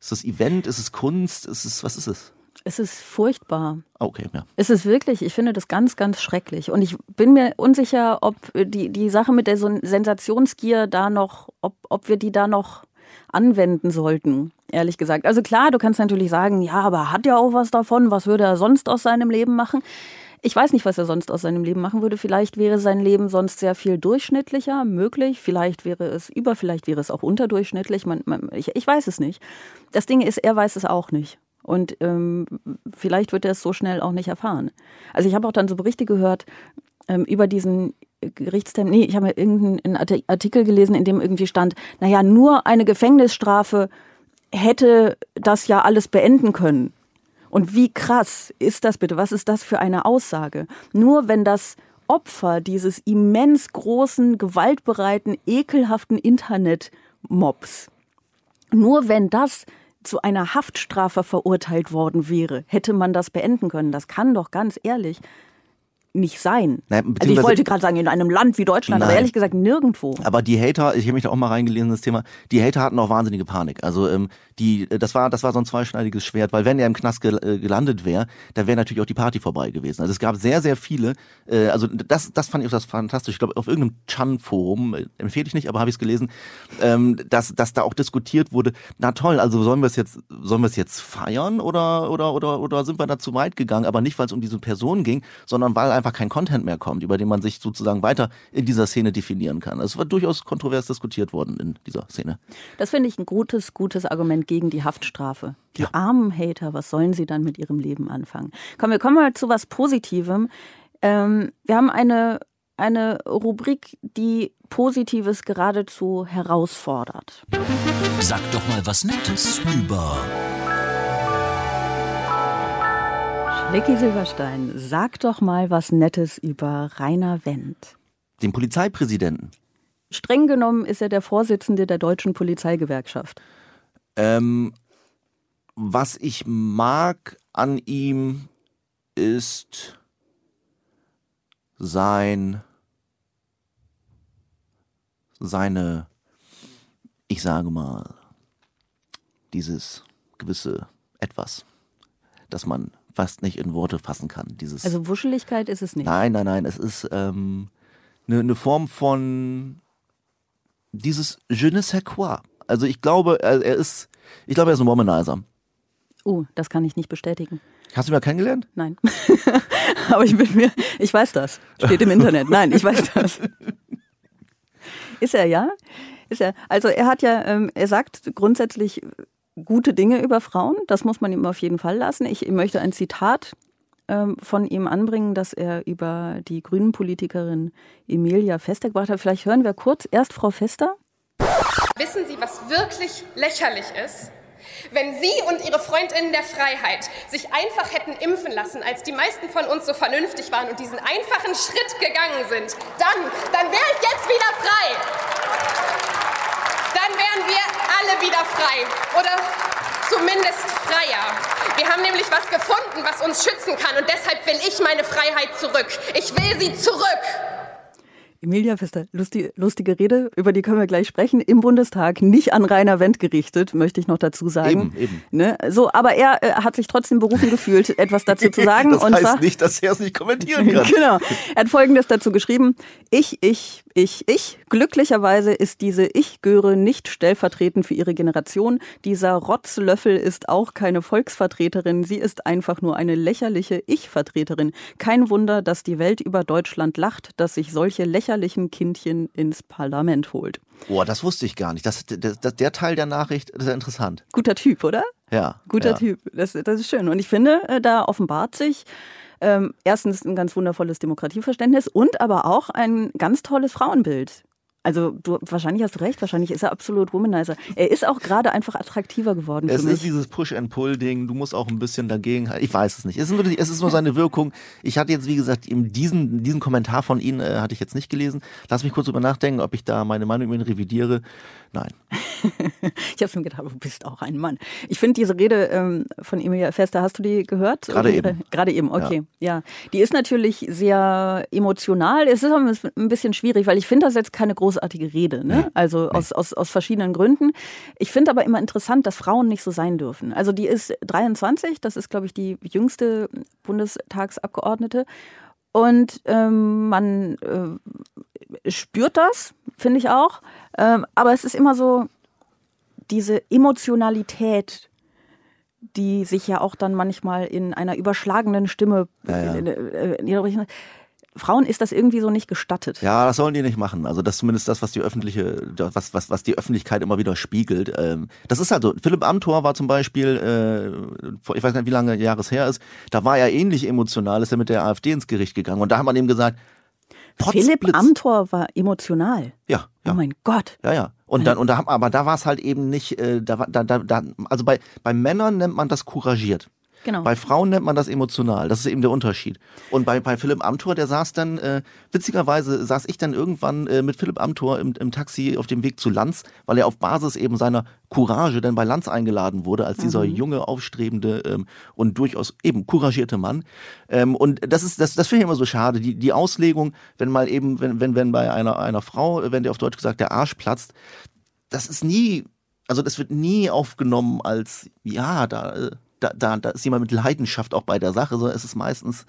ist das Event? Ist es Kunst? Ist es, was ist es? Es ist furchtbar. Okay, ja. Es ist wirklich, ich finde das ganz, ganz schrecklich. Und ich bin mir unsicher, ob die, die Sache mit der Sensationsgier da noch, ob, ob wir die da noch anwenden sollten, ehrlich gesagt. Also klar, du kannst natürlich sagen, ja, aber er hat ja auch was davon, was würde er sonst aus seinem Leben machen? Ich weiß nicht, was er sonst aus seinem Leben machen würde. Vielleicht wäre sein Leben sonst sehr viel durchschnittlicher möglich. Vielleicht wäre es über, vielleicht wäre es auch unterdurchschnittlich. Man, man, ich, ich weiß es nicht. Das Ding ist, er weiß es auch nicht. Und ähm, vielleicht wird er es so schnell auch nicht erfahren. Also ich habe auch dann so Berichte gehört ähm, über diesen Gerichtstermin. Nee, ich habe irgendeinen Artikel gelesen, in dem irgendwie stand, naja, nur eine Gefängnisstrafe hätte das ja alles beenden können. Und wie krass ist das bitte? Was ist das für eine Aussage? Nur wenn das Opfer dieses immens großen, gewaltbereiten, ekelhaften Internet-Mobs, nur wenn das zu einer Haftstrafe verurteilt worden wäre, hätte man das beenden können. Das kann doch ganz ehrlich nicht sein. Nein, also ich wollte gerade sagen, in einem Land wie Deutschland, nein. aber ehrlich gesagt nirgendwo. Aber die Hater, ich habe mich da auch mal reingelesen, das Thema, die Hater hatten auch wahnsinnige Panik. Also ähm, die, das war, das war so ein zweischneidiges Schwert, weil wenn er im Knast gel äh, gelandet wäre, dann wäre natürlich auch die Party vorbei gewesen. Also es gab sehr, sehr viele, äh, also das, das fand ich auch das fantastisch. Ich glaube, auf irgendeinem Chan-Forum, äh, empfehle ich nicht, aber habe ich es gelesen, ähm, dass, dass da auch diskutiert wurde, na toll, also sollen wir es jetzt, sollen wir es jetzt feiern oder, oder, oder, oder sind wir da zu weit gegangen? Aber nicht, weil es um diese Person ging, sondern weil einfach einfach kein Content mehr kommt, über den man sich sozusagen weiter in dieser Szene definieren kann. Es war durchaus kontrovers diskutiert worden in dieser Szene. Das finde ich ein gutes, gutes Argument gegen die Haftstrafe. Die ja. armen Hater, was sollen sie dann mit ihrem Leben anfangen? Komm, wir kommen mal zu was Positivem. Ähm, wir haben eine, eine Rubrik, die Positives geradezu herausfordert. Sag doch mal was Nettes über Vicky Silberstein, sag doch mal was Nettes über Rainer Wendt. Den Polizeipräsidenten. Streng genommen ist er der Vorsitzende der deutschen Polizeigewerkschaft. Ähm, was ich mag an ihm ist sein seine ich sage mal dieses gewisse etwas, das man fast nicht in Worte fassen kann. Dieses also Wuscheligkeit ist es nicht. Nein, nein, nein. Es ist ähm, eine, eine Form von dieses Je ne sais quoi. Also ich glaube, er, er ist, ich glaube, er ist ein Womanizer. Oh, das kann ich nicht bestätigen. Hast du ihn mal kennengelernt? Nein. Aber ich bin mir, ich weiß das. Steht im Internet. Nein, ich weiß das. Ist er, ja? Ist er. Also er hat ja, ähm, er sagt grundsätzlich gute Dinge über Frauen. Das muss man ihm auf jeden Fall lassen. Ich möchte ein Zitat ähm, von ihm anbringen, das er über die grünen Politikerin Emilia Fester gebracht hat. Vielleicht hören wir kurz erst Frau Fester. Wissen Sie, was wirklich lächerlich ist? Wenn Sie und Ihre Freundinnen der Freiheit sich einfach hätten impfen lassen, als die meisten von uns so vernünftig waren und diesen einfachen Schritt gegangen sind, dann, dann wäre ich jetzt wieder frei dann wären wir alle wieder frei. Oder zumindest freier. Wir haben nämlich was gefunden, was uns schützen kann. Und deshalb will ich meine Freiheit zurück. Ich will sie zurück. Emilia Pfister, lustige, lustige Rede, über die können wir gleich sprechen, im Bundestag, nicht an Rainer Wendt gerichtet, möchte ich noch dazu sagen. Eben, eben. Ne? So, aber er äh, hat sich trotzdem berufen gefühlt, etwas dazu zu sagen. das heißt zwar, nicht, dass er es nicht kommentieren kann. genau. Er hat Folgendes dazu geschrieben. Ich, ich, ich, ich. Glücklicherweise ist diese Ich-Göre nicht stellvertretend für ihre Generation. Dieser Rotzlöffel ist auch keine Volksvertreterin. Sie ist einfach nur eine lächerliche Ich-Vertreterin. Kein Wunder, dass die Welt über Deutschland lacht, dass sich solche lächerlichen lächerlichen Kindchen ins Parlament holt. Boah, das wusste ich gar nicht. Das, das, das, der Teil der Nachricht ist ja interessant. Guter Typ, oder? Ja. Guter ja. Typ. Das, das ist schön. Und ich finde, äh, da offenbart sich ähm, erstens ein ganz wundervolles Demokratieverständnis und aber auch ein ganz tolles Frauenbild. Also du, wahrscheinlich hast du recht, wahrscheinlich ist er absolut Womanizer. Er ist auch gerade einfach attraktiver geworden es ist dieses Push-and-Pull-Ding, du musst auch ein bisschen dagegen, ich weiß es nicht. Es ist, nur, es ist nur seine Wirkung. Ich hatte jetzt, wie gesagt, eben diesen, diesen Kommentar von Ihnen äh, hatte ich jetzt nicht gelesen. Lass mich kurz drüber nachdenken, ob ich da meine Meinung über ihn revidiere. Nein. ich habe schon gedacht, du bist auch ein Mann. Ich finde diese Rede ähm, von Emilia Fester, hast du die gehört? Gerade eben. Gerade eben, okay. Ja. ja. Die ist natürlich sehr emotional. Es ist auch ein bisschen schwierig, weil ich finde das jetzt keine großartige Rede. Ne? Nee. Also nee. Aus, aus, aus verschiedenen Gründen. Ich finde aber immer interessant, dass Frauen nicht so sein dürfen. Also die ist 23, das ist, glaube ich, die jüngste Bundestagsabgeordnete. Und ähm, man äh, spürt das, finde ich auch. Ähm, aber es ist immer so diese Emotionalität, die sich ja auch dann manchmal in einer überschlagenen Stimme ja, ja. Frauen ist das irgendwie so nicht gestattet. Ja, das sollen die nicht machen. Also das ist zumindest das, was die öffentliche, was, was, was die Öffentlichkeit immer wieder spiegelt. Ähm, das ist halt so. Philipp Amthor war zum Beispiel, äh, ich weiß nicht, wie lange Jahres her ist, da war er ähnlich emotional, ist er mit der AfD ins Gericht gegangen. Und da hat man ihm gesagt, Philipp Amthor war emotional. Ja, ja. Oh mein Gott. Ja, ja. Und dann, und da, aber da war es halt eben nicht, äh, da, da, da, da, also bei, bei Männern nennt man das couragiert. Genau. Bei Frauen nennt man das emotional. Das ist eben der Unterschied. Und bei, bei Philipp Amthor, der saß dann, äh, witzigerweise saß ich dann irgendwann äh, mit Philipp Amthor im, im Taxi auf dem Weg zu Lanz, weil er auf Basis eben seiner Courage dann bei Lanz eingeladen wurde, als dieser mhm. junge, aufstrebende ähm, und durchaus eben couragierte Mann. Ähm, und das ist, das, das finde ich immer so schade. Die, die Auslegung, wenn mal eben, wenn, wenn, wenn bei einer, einer Frau, wenn der auf Deutsch gesagt der Arsch platzt, das ist nie, also das wird nie aufgenommen als, ja, da, äh, da, da, da ist jemand mit Leidenschaft auch bei der Sache, sondern es ist meistens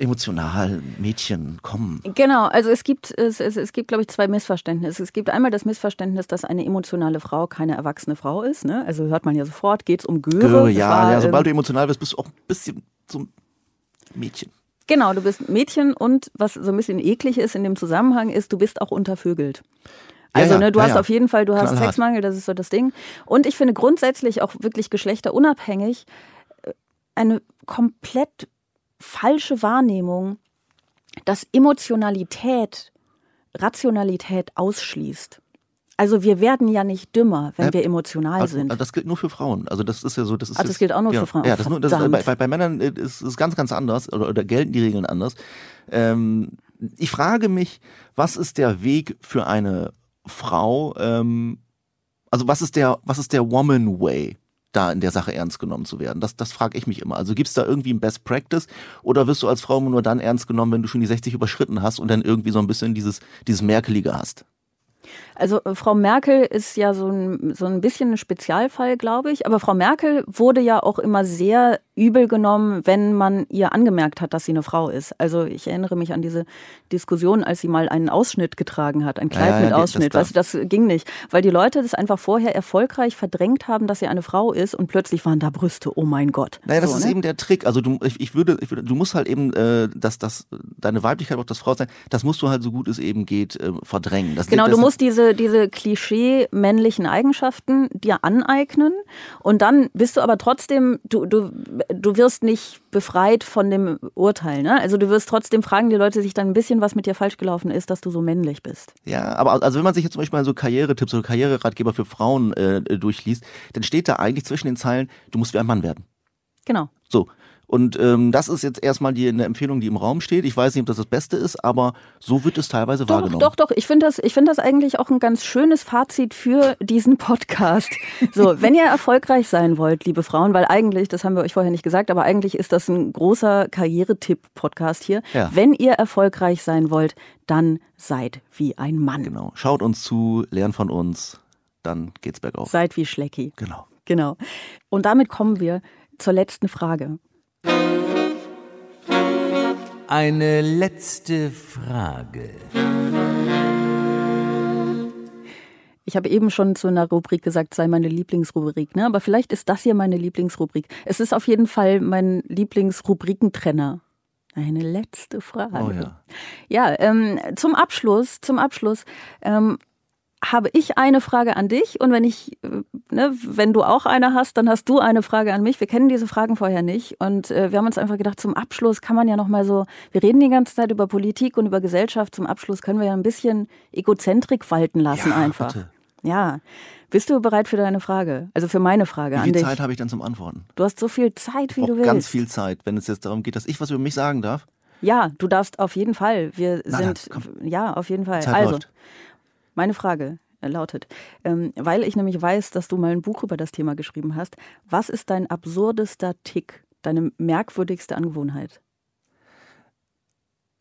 emotional, Mädchen, kommen. Genau, also es gibt, es, es, es gibt, glaube ich, zwei Missverständnisse. Es gibt einmal das Missverständnis, dass eine emotionale Frau keine erwachsene Frau ist. Ne? Also hört man ja sofort, geht es um Göre. Göre ja, war, ja, sobald ähm, du emotional bist, bist du auch ein bisschen so ein Mädchen. Genau, du bist Mädchen und was so ein bisschen eklig ist in dem Zusammenhang ist, du bist auch untervögelt. Also, ja, ja, ne, du ja, hast auf jeden Fall, du hast Sexmangel, das ist so das Ding. Und ich finde grundsätzlich auch wirklich geschlechterunabhängig äh, eine komplett falsche Wahrnehmung, dass Emotionalität Rationalität ausschließt. Also wir werden ja nicht dümmer, wenn ja, wir emotional also, sind. Das gilt nur für Frauen. Also das ist ja so, das ist. Ah, das gilt auch nur ja, für Frauen. Ja, das nur, das ist, bei, bei, Männern ist es ganz, ganz anders oder, oder gelten die Regeln anders. Ähm, ich frage mich, was ist der Weg für eine Frau? Ähm, also was ist der, was ist der Woman Way? da in der Sache ernst genommen zu werden? Das, das frage ich mich immer. Also gibt es da irgendwie ein Best Practice oder wirst du als Frau nur dann ernst genommen, wenn du schon die 60 überschritten hast und dann irgendwie so ein bisschen dieses, dieses Merkelige hast? Also äh, Frau Merkel ist ja so ein, so ein bisschen ein Spezialfall, glaube ich. Aber Frau Merkel wurde ja auch immer sehr übel genommen, wenn man ihr angemerkt hat, dass sie eine Frau ist. Also ich erinnere mich an diese Diskussion, als sie mal einen Ausschnitt getragen hat, ein Kleid ja, mit Ausschnitt. Das, das ging nicht, weil die Leute das einfach vorher erfolgreich verdrängt haben, dass sie eine Frau ist und plötzlich waren da Brüste. Oh mein Gott. Naja, das so, ist ne? eben der Trick. Also du, ich, ich, würde, ich würde, du musst halt eben, äh, dass das deine Weiblichkeit auch das Frau sein, das musst du halt so gut es eben geht äh, verdrängen. Das, genau, du musst diese diese Klischee-männlichen Eigenschaften dir aneignen und dann bist du aber trotzdem, du, du, du wirst nicht befreit von dem Urteil. Ne? Also du wirst trotzdem fragen die Leute sich dann ein bisschen, was mit dir falsch gelaufen ist, dass du so männlich bist. Ja, aber also wenn man sich jetzt zum Beispiel mal so Karrieretipps oder Karriereratgeber für Frauen äh, durchliest, dann steht da eigentlich zwischen den Zeilen, du musst wie ein Mann werden. Genau. So. Und ähm, das ist jetzt erstmal die eine Empfehlung, die im Raum steht. Ich weiß nicht, ob das das Beste ist, aber so wird es teilweise doch, wahrgenommen. Doch, doch. Ich finde das, ich finde das eigentlich auch ein ganz schönes Fazit für diesen Podcast. So, wenn ihr erfolgreich sein wollt, liebe Frauen, weil eigentlich, das haben wir euch vorher nicht gesagt, aber eigentlich ist das ein großer Karrieretipp-Podcast hier. Ja. Wenn ihr erfolgreich sein wollt, dann seid wie ein Mann. Genau. Schaut uns zu, lernt von uns, dann geht's bergauf. Seid wie Schlecki. Genau. Genau. Und damit kommen wir zur letzten Frage. Eine letzte Frage. Ich habe eben schon zu einer Rubrik gesagt, sei meine Lieblingsrubrik, ne? Aber vielleicht ist das hier meine Lieblingsrubrik. Es ist auf jeden Fall mein Lieblingsrubrikentrenner. Eine letzte Frage. Oh ja. Ja, ähm, zum Abschluss, zum Abschluss ähm, habe ich eine Frage an dich und wenn ich, äh, ne, wenn du auch eine hast, dann hast du eine Frage an mich. Wir kennen diese Fragen vorher nicht und äh, wir haben uns einfach gedacht, zum Abschluss kann man ja noch mal so, wir reden die ganze Zeit über Politik und über Gesellschaft, zum Abschluss können wir ja ein bisschen Egozentrik walten lassen ja, einfach. Bitte. Ja. Bist du bereit für deine Frage? Also für meine Frage an dich. Wie viel Zeit habe ich dann zum Antworten? Du hast so viel Zeit, wie du willst. ganz viel Zeit, wenn es jetzt darum geht, dass ich was über mich sagen darf. Ja, du darfst auf jeden Fall. Wir Na, sind, dann, ja, auf jeden Fall. Zeit also, läuft. Meine Frage lautet, ähm, weil ich nämlich weiß, dass du mal ein Buch über das Thema geschrieben hast. Was ist dein absurdester Tick, deine merkwürdigste Angewohnheit?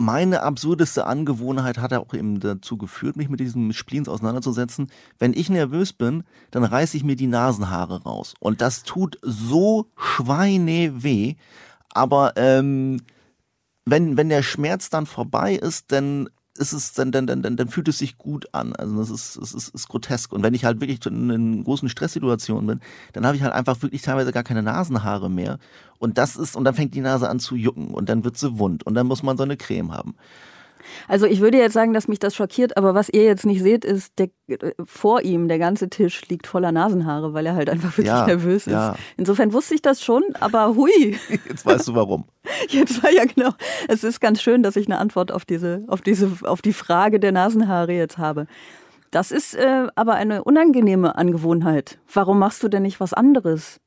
Meine absurdeste Angewohnheit hat auch eben dazu geführt, mich mit diesem Spleens auseinanderzusetzen. Wenn ich nervös bin, dann reiße ich mir die Nasenhaare raus. Und das tut so schweineweh. Aber ähm, wenn, wenn der Schmerz dann vorbei ist, dann ist es, dann, dann, dann, dann fühlt es sich gut an. Also das ist, das ist, ist grotesk. Und wenn ich halt wirklich in, in großen Stresssituationen bin, dann habe ich halt einfach wirklich teilweise gar keine Nasenhaare mehr. Und das ist, und dann fängt die Nase an zu jucken und dann wird sie wund und dann muss man so eine Creme haben. Also ich würde jetzt sagen, dass mich das schockiert, aber was ihr jetzt nicht seht, ist, der, vor ihm, der ganze Tisch liegt voller Nasenhaare, weil er halt einfach wirklich Ja, nervös ist. ja. Insofern wusste ich das schon, aber hui. Jetzt weißt du warum. Jetzt war ja genau. Es ist ganz schön, dass ich eine Antwort auf diese, auf diese, auf die Frage der Nasenhaare jetzt habe. Das ist äh, aber eine unangenehme Angewohnheit. Warum machst du denn nicht was anderes?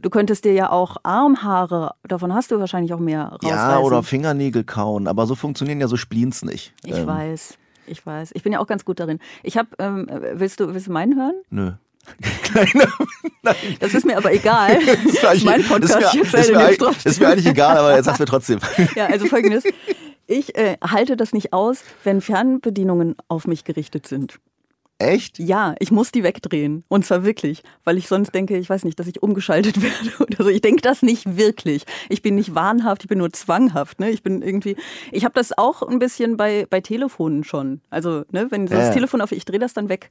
Du könntest dir ja auch Armhaare, davon hast du wahrscheinlich auch mehr rausreißen. Ja, oder Fingernägel kauen, aber so funktionieren ja so Spleens nicht. Ich Ähm, weiß, ich weiß. Ich bin ja auch ganz gut darin. Ich habe, ähm, willst du, willst du meinen hören? Nö. Kleine, nein. Das ist mir aber egal. Das ist, Das ist mein Podcast, das ich ist mir, erzähle ist, mir, trotzdem. ist mir eigentlich egal, aber jetzt sag's mir trotzdem. Ja, also folgendes. Ich äh, halte das nicht aus, wenn Fernbedienungen auf mich gerichtet sind. Echt? Ja, ich muss die wegdrehen. Und zwar wirklich, weil ich sonst denke, ich weiß nicht, dass ich umgeschaltet werde oder so. Ich denke das nicht wirklich. Ich bin nicht wahnhaft, ich bin nur zwanghaft. Ne? Ich bin irgendwie, ich habe das auch ein bisschen bei, bei Telefonen schon. Also, ne, wenn so das. Telefon auf, ich drehe das dann weg.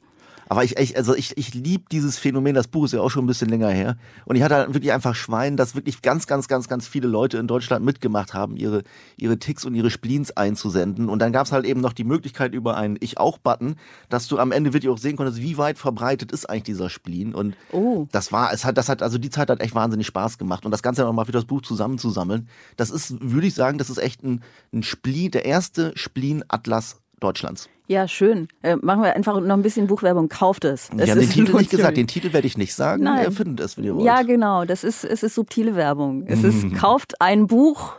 Aber ich, ich also ich, ich liebe dieses Phänomen, das Buch ist ja auch schon ein bisschen länger her. Und ich hatte halt wirklich einfach Schwein, dass wirklich ganz, ganz, ganz, ganz viele Leute in Deutschland mitgemacht haben, ihre, ihre Ticks und ihre Spleens einzusenden. Und dann gab es halt eben noch die Möglichkeit über einen Ich-Auch-Button, dass du am Ende wirklich auch sehen konntest, wie weit verbreitet ist eigentlich dieser Spleen. Und Oh. das war, es hat, das hat, also die Zeit hat echt wahnsinnig Spaß gemacht. Und das Ganze nochmal für das Buch zusammenzusammeln, das ist, würde ich sagen, das ist echt ein, ein Spleen, der erste Spleen-Atlas Deutschlands. Ja, schön. Äh, machen wir einfach noch ein bisschen Buchwerbung. Kauft es. es Wir haben den Titel nicht gesagt, den Titel werde ich nicht sagen. Nein. Ihr findet es, wenn ihr wollt. Ja, genau. Das ist, es ist subtile Werbung. Es ist, kauft ein Buch,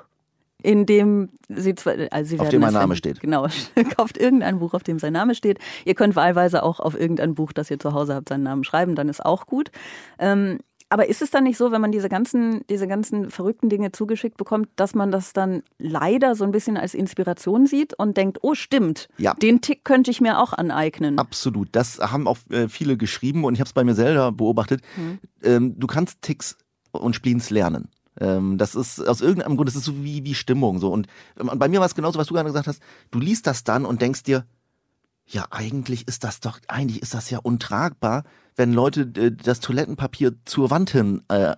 in dem Sie zwar, also Sie Auf dem mein Name steht. Genau. kauft irgendein Buch, auf dem sein Name steht. Ihr könnt wahlweise auch auf irgendein Buch, das ihr zu Hause habt, seinen Namen schreiben, dann ist auch gut. Ähm, aber ist es dann nicht so, wenn man diese ganzen, diese ganzen verrückten Dinge zugeschickt bekommt, dass man das dann leider so ein bisschen als Inspiration sieht und denkt, oh stimmt, Ja. den Tick könnte ich mir auch aneignen. Absolut. Das haben auch äh, viele geschrieben und ich habe es bei mir selber beobachtet. Mhm. Ähm, du kannst Ticks und Spleens lernen. Ähm, das ist aus irgendeinem Grund, das ist so wie, wie Stimmung. So. Und ähm, bei mir war es genauso, was du gerade gesagt hast. Du liest das dann und denkst dir, ja, eigentlich ist das doch, eigentlich ist das ja untragbar, wenn Leute äh, das Toilettenpapier zur Wand hin äh,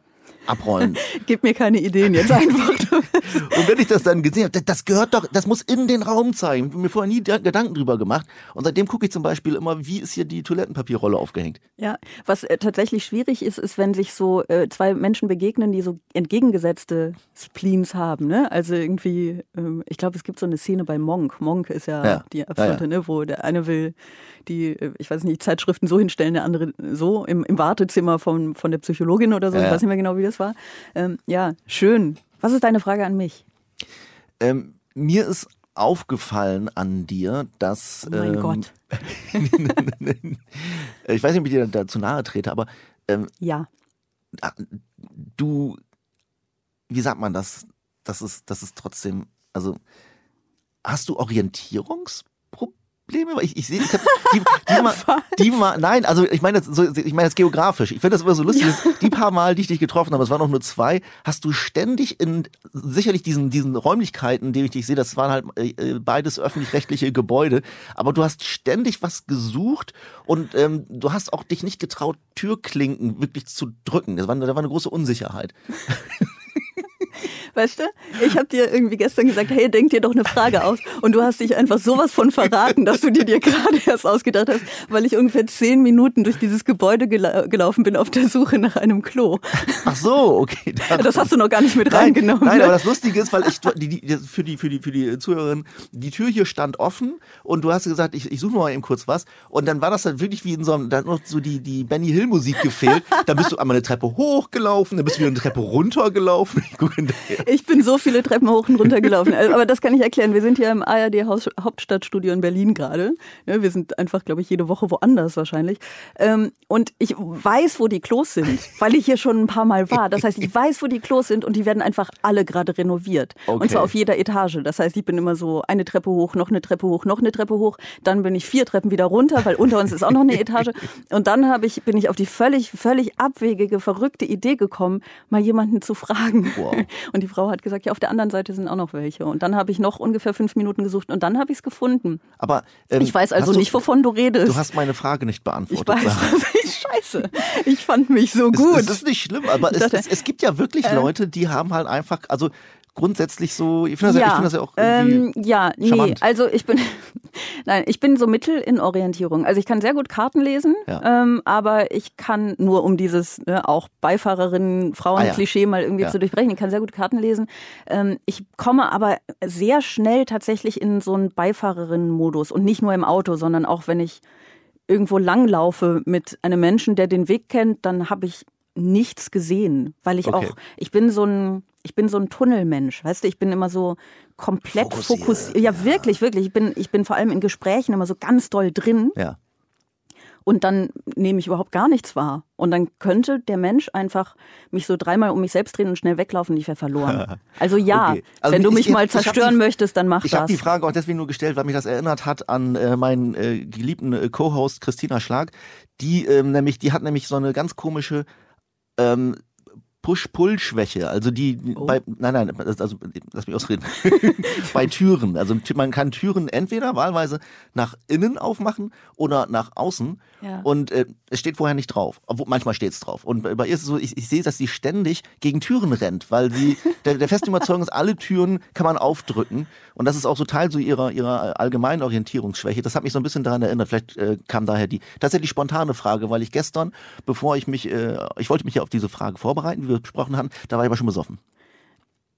abrollen. Gib mir keine Ideen jetzt einfach. Und wenn ich das dann gesehen habe, das- gehört doch, das muss in den Raum zeigen. Ich hab mir vorher nie da- Gedanken drüber gemacht. Und seitdem gucke ich zum Beispiel immer, wie ist hier die Toilettenpapierrolle aufgehängt. Ja, was äh, tatsächlich schwierig ist, ist, wenn sich so äh, zwei Menschen begegnen, die so entgegengesetzte Spleens haben. Ne? Also irgendwie, ähm, ich glaube, es gibt so eine Szene bei Monk. Monk ist ja, Ja. die absurde, Ne? wo der eine will die, äh, ich weiß nicht, Zeitschriften so hinstellen, der andere so im, im Wartezimmer von, von der Psychologin oder so. Ja, Ich ja. weiß nicht mehr genau, wie das war. Ähm, ja, schön. Was ist deine Frage an mich? Ähm, mir ist aufgefallen an dir, dass. Oh mein ähm, Gott. ich weiß nicht, ob ich dir da zu nahe trete, aber ähm, Ja. du, wie sagt man das? Das ist, das ist trotzdem, also hast du Orientierungsprobleme? Weil Ich, ich sehe, ich hab die, die, mal, die mal, nein, also ich meine jetzt so, ich meine jetzt geografisch. Ich finde das immer so lustig. dass Die paar Mal, die ich dich getroffen habe, es waren auch nur zwei, hast du ständig in sicherlich diesen diesen Räumlichkeiten, in denen ich dich sehe, das waren halt äh, äh, beides öffentlich-rechtliche Gebäude, aber du hast ständig was gesucht und ähm, du hast auch dich nicht getraut, Türklinken wirklich zu drücken. Das war, da war eine große Unsicherheit. Weißt du, ich habe dir irgendwie gestern gesagt, hey, denk dir doch eine Frage aus. Und du hast dich einfach sowas von verraten, dass du dir dir gerade erst ausgedacht hast, weil ich ungefähr zehn Minuten durch dieses Gebäude gela gelaufen bin auf der Suche nach einem Klo. Ach so, okay. Das hast du noch gar nicht mit Nein, reingenommen. nein, ne? aber das Lustige ist, weil ich die, die, für die für die für die Zuhörerin, die Tür hier stand offen und du hast gesagt, ich, ich suche mal eben kurz was und dann war das dann wirklich wie in so einem, da hat noch so die die Benny Hill Musik gefehlt. dann bist du einmal eine Treppe hochgelaufen, dann bist du wieder eine Treppe runtergelaufen. Ich gucke hinterher. Ich bin so viele Treppen hoch und runter gelaufen. Also, Aber das kann ich erklären. Wir sind hier im ARD Hauptstadtstudio in Berlin gerade. Wir sind einfach, glaube ich, jede Woche woanders wahrscheinlich. Ähm, Und ich weiß, wo die Klos sind, weil ich hier schon ein paar Mal war. Das heißt, ich weiß, wo die Klos sind und die werden einfach alle gerade renoviert. Okay. Und zwar auf jeder Etage. Das heißt, ich bin immer so eine Treppe hoch, noch eine Treppe hoch, noch eine Treppe hoch. Dann bin ich vier Treppen wieder runter, weil unter uns ist auch noch eine Etage. Und dann habe ich, bin ich auf die völlig, völlig abwegige, verrückte Idee gekommen, mal jemanden zu fragen. Wow. Und die Frau hat gesagt, ja, auf der anderen Seite sind auch noch welche. Und dann habe ich noch ungefähr fünf Minuten gesucht und dann habe ich es gefunden. Aber ähm, Ich weiß also du- nicht, wovon du redest. Du hast meine Frage nicht ich beantwortet. weiß, das ist scheiße. Ich fand mich so gut. es ist nicht schlimm, aber Ich es, es, es gibt ja wirklich äh, Leute, die haben halt einfach, also grundsätzlich so, ich finde das, ja, ich finde das ja auch ähm, irgendwie ja, nee, charmant. also ich bin, nein, ich bin so mittel in Orientierung. Also ich kann sehr gut Karten lesen, Ja. ähm, aber ich kann nur um dieses ne, auch Beifahrerinnen Frauen Ah, ja. Mal irgendwie Ja. zu durchbrechen. Ich kann sehr gut Karten lesen. Ähm, ich komme aber sehr schnell tatsächlich in so einen Beifahrerinnen-Modus und nicht nur im Auto, sondern auch wenn ich irgendwo langlaufe mit einem Menschen, der den Weg kennt, dann habe ich nichts gesehen, weil ich Okay. auch, ich bin so ein, ich bin so ein Tunnelmensch, weißt du, ich bin immer so komplett Fokussiert, fokussiert. Ja, wirklich, wirklich. Ich bin, ich bin vor allem in Gesprächen immer so ganz doll drin ja. und dann nehme ich überhaupt gar nichts wahr. Und dann könnte der Mensch einfach mich so dreimal um mich selbst drehen und schnell weglaufen, ich wäre verloren. Also ja, Okay. Also wenn du ich- mich ich- mal ich zerstören die- möchtest, dann mach Ich habe das. die Frage auch deswegen nur gestellt, weil mich das erinnert hat an äh, meinen äh, geliebten äh, Co-Host Christina Schlag. Die ähm, nämlich, die hat nämlich so eine ganz komische ähm, Push-Pull-Schwäche. Also die oh. bei nein, nein, also lass mich ausreden. bei Türen. Also man kann Türen entweder wahlweise nach innen aufmachen oder nach außen. Ja. Und äh, es steht vorher nicht drauf. Obwohl, manchmal steht es drauf. Und bei ihr ist es so, ich, ich sehe, dass sie ständig gegen Türen rennt, weil sie der, der festen Überzeugung ist, alle Türen kann man aufdrücken. Und das ist auch so Teil so ihrer, ihrer allgemeinen Orientierungsschwäche. Das hat mich so ein bisschen daran erinnert. Vielleicht äh, kam daher die tatsächlich spontane Frage, weil ich gestern, bevor ich mich, äh, ich wollte mich ja auf diese Frage vorbereiten, wir besprochen haben, da war ich aber schon besoffen.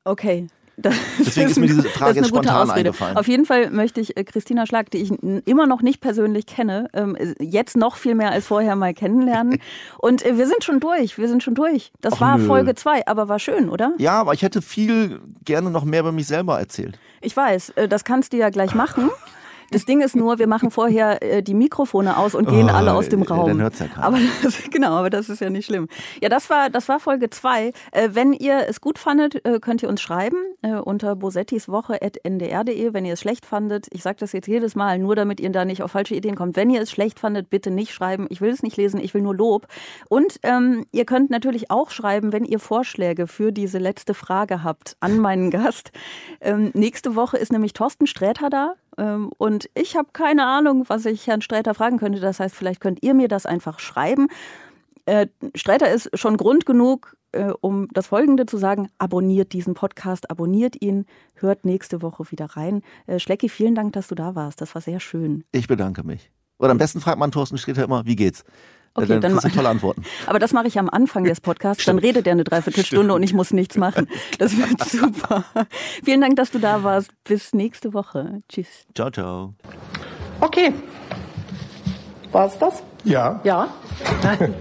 Okay, das Deswegen ist, mir diese Frage jetzt spontan eingefallen. Auf jeden Fall möchte ich äh, Christina Schlag, die ich immer noch nicht persönlich kenne, ähm, jetzt noch viel mehr als vorher mal kennenlernen. Und äh, wir sind schon durch, wir sind schon durch. Das Ach, war nö. Folge 2, aber war schön, oder? Ja, aber ich hätte viel gerne noch mehr über mich selber erzählt. Ich weiß, äh, das kannst du ja gleich machen. Das Ding ist nur, wir machen vorher äh, die Mikrofone aus und gehen oh, alle aus dem Raum. Dann hört's ja keiner. Aber das, genau, aber das ist ja nicht schlimm. Ja, das war, das war Folge zwei. Äh, wenn ihr es gut fandet, äh, könnt ihr uns schreiben äh, unter bosettiswoche.ndr.de. Wenn ihr es schlecht fandet, ich sage das jetzt jedes Mal, nur damit ihr da nicht auf falsche Ideen kommt. Wenn ihr es schlecht fandet, bitte nicht schreiben. Ich will es nicht lesen, ich will nur Lob. Und ähm, ihr könnt natürlich auch schreiben, wenn ihr Vorschläge für diese letzte Frage habt an meinen Gast. Ähm, nächste Woche ist nämlich Thorsten Sträter da. Ähm, und ich habe keine Ahnung, was ich Herrn Sträter fragen könnte. Das heißt, vielleicht könnt ihr mir das einfach schreiben. Äh, Sträter ist schon Grund genug, äh, um das Folgende zu sagen. Abonniert diesen Podcast, abonniert ihn, hört nächste Woche wieder rein. Äh, Schlecki, vielen Dank, dass du da warst. Das war sehr schön. Ich bedanke mich. Oder am besten fragt man Thorsten Sträter immer, wie geht's? Okay, dann, dann tolle Antworten. Aber das mache ich am Anfang des Podcasts. Dann redet er eine Dreiviertelstunde Stimmt. und ich muss nichts machen. Das wird super. Vielen Dank, dass du da warst. Bis nächste Woche. Tschüss. Ciao, ciao. Okay. War es das? Ja. Ja. Dann,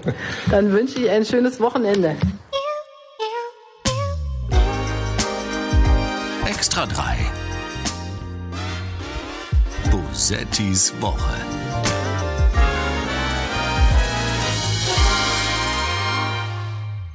dann wünsche ich ein schönes Wochenende. Extra 3. Bosettis Woche.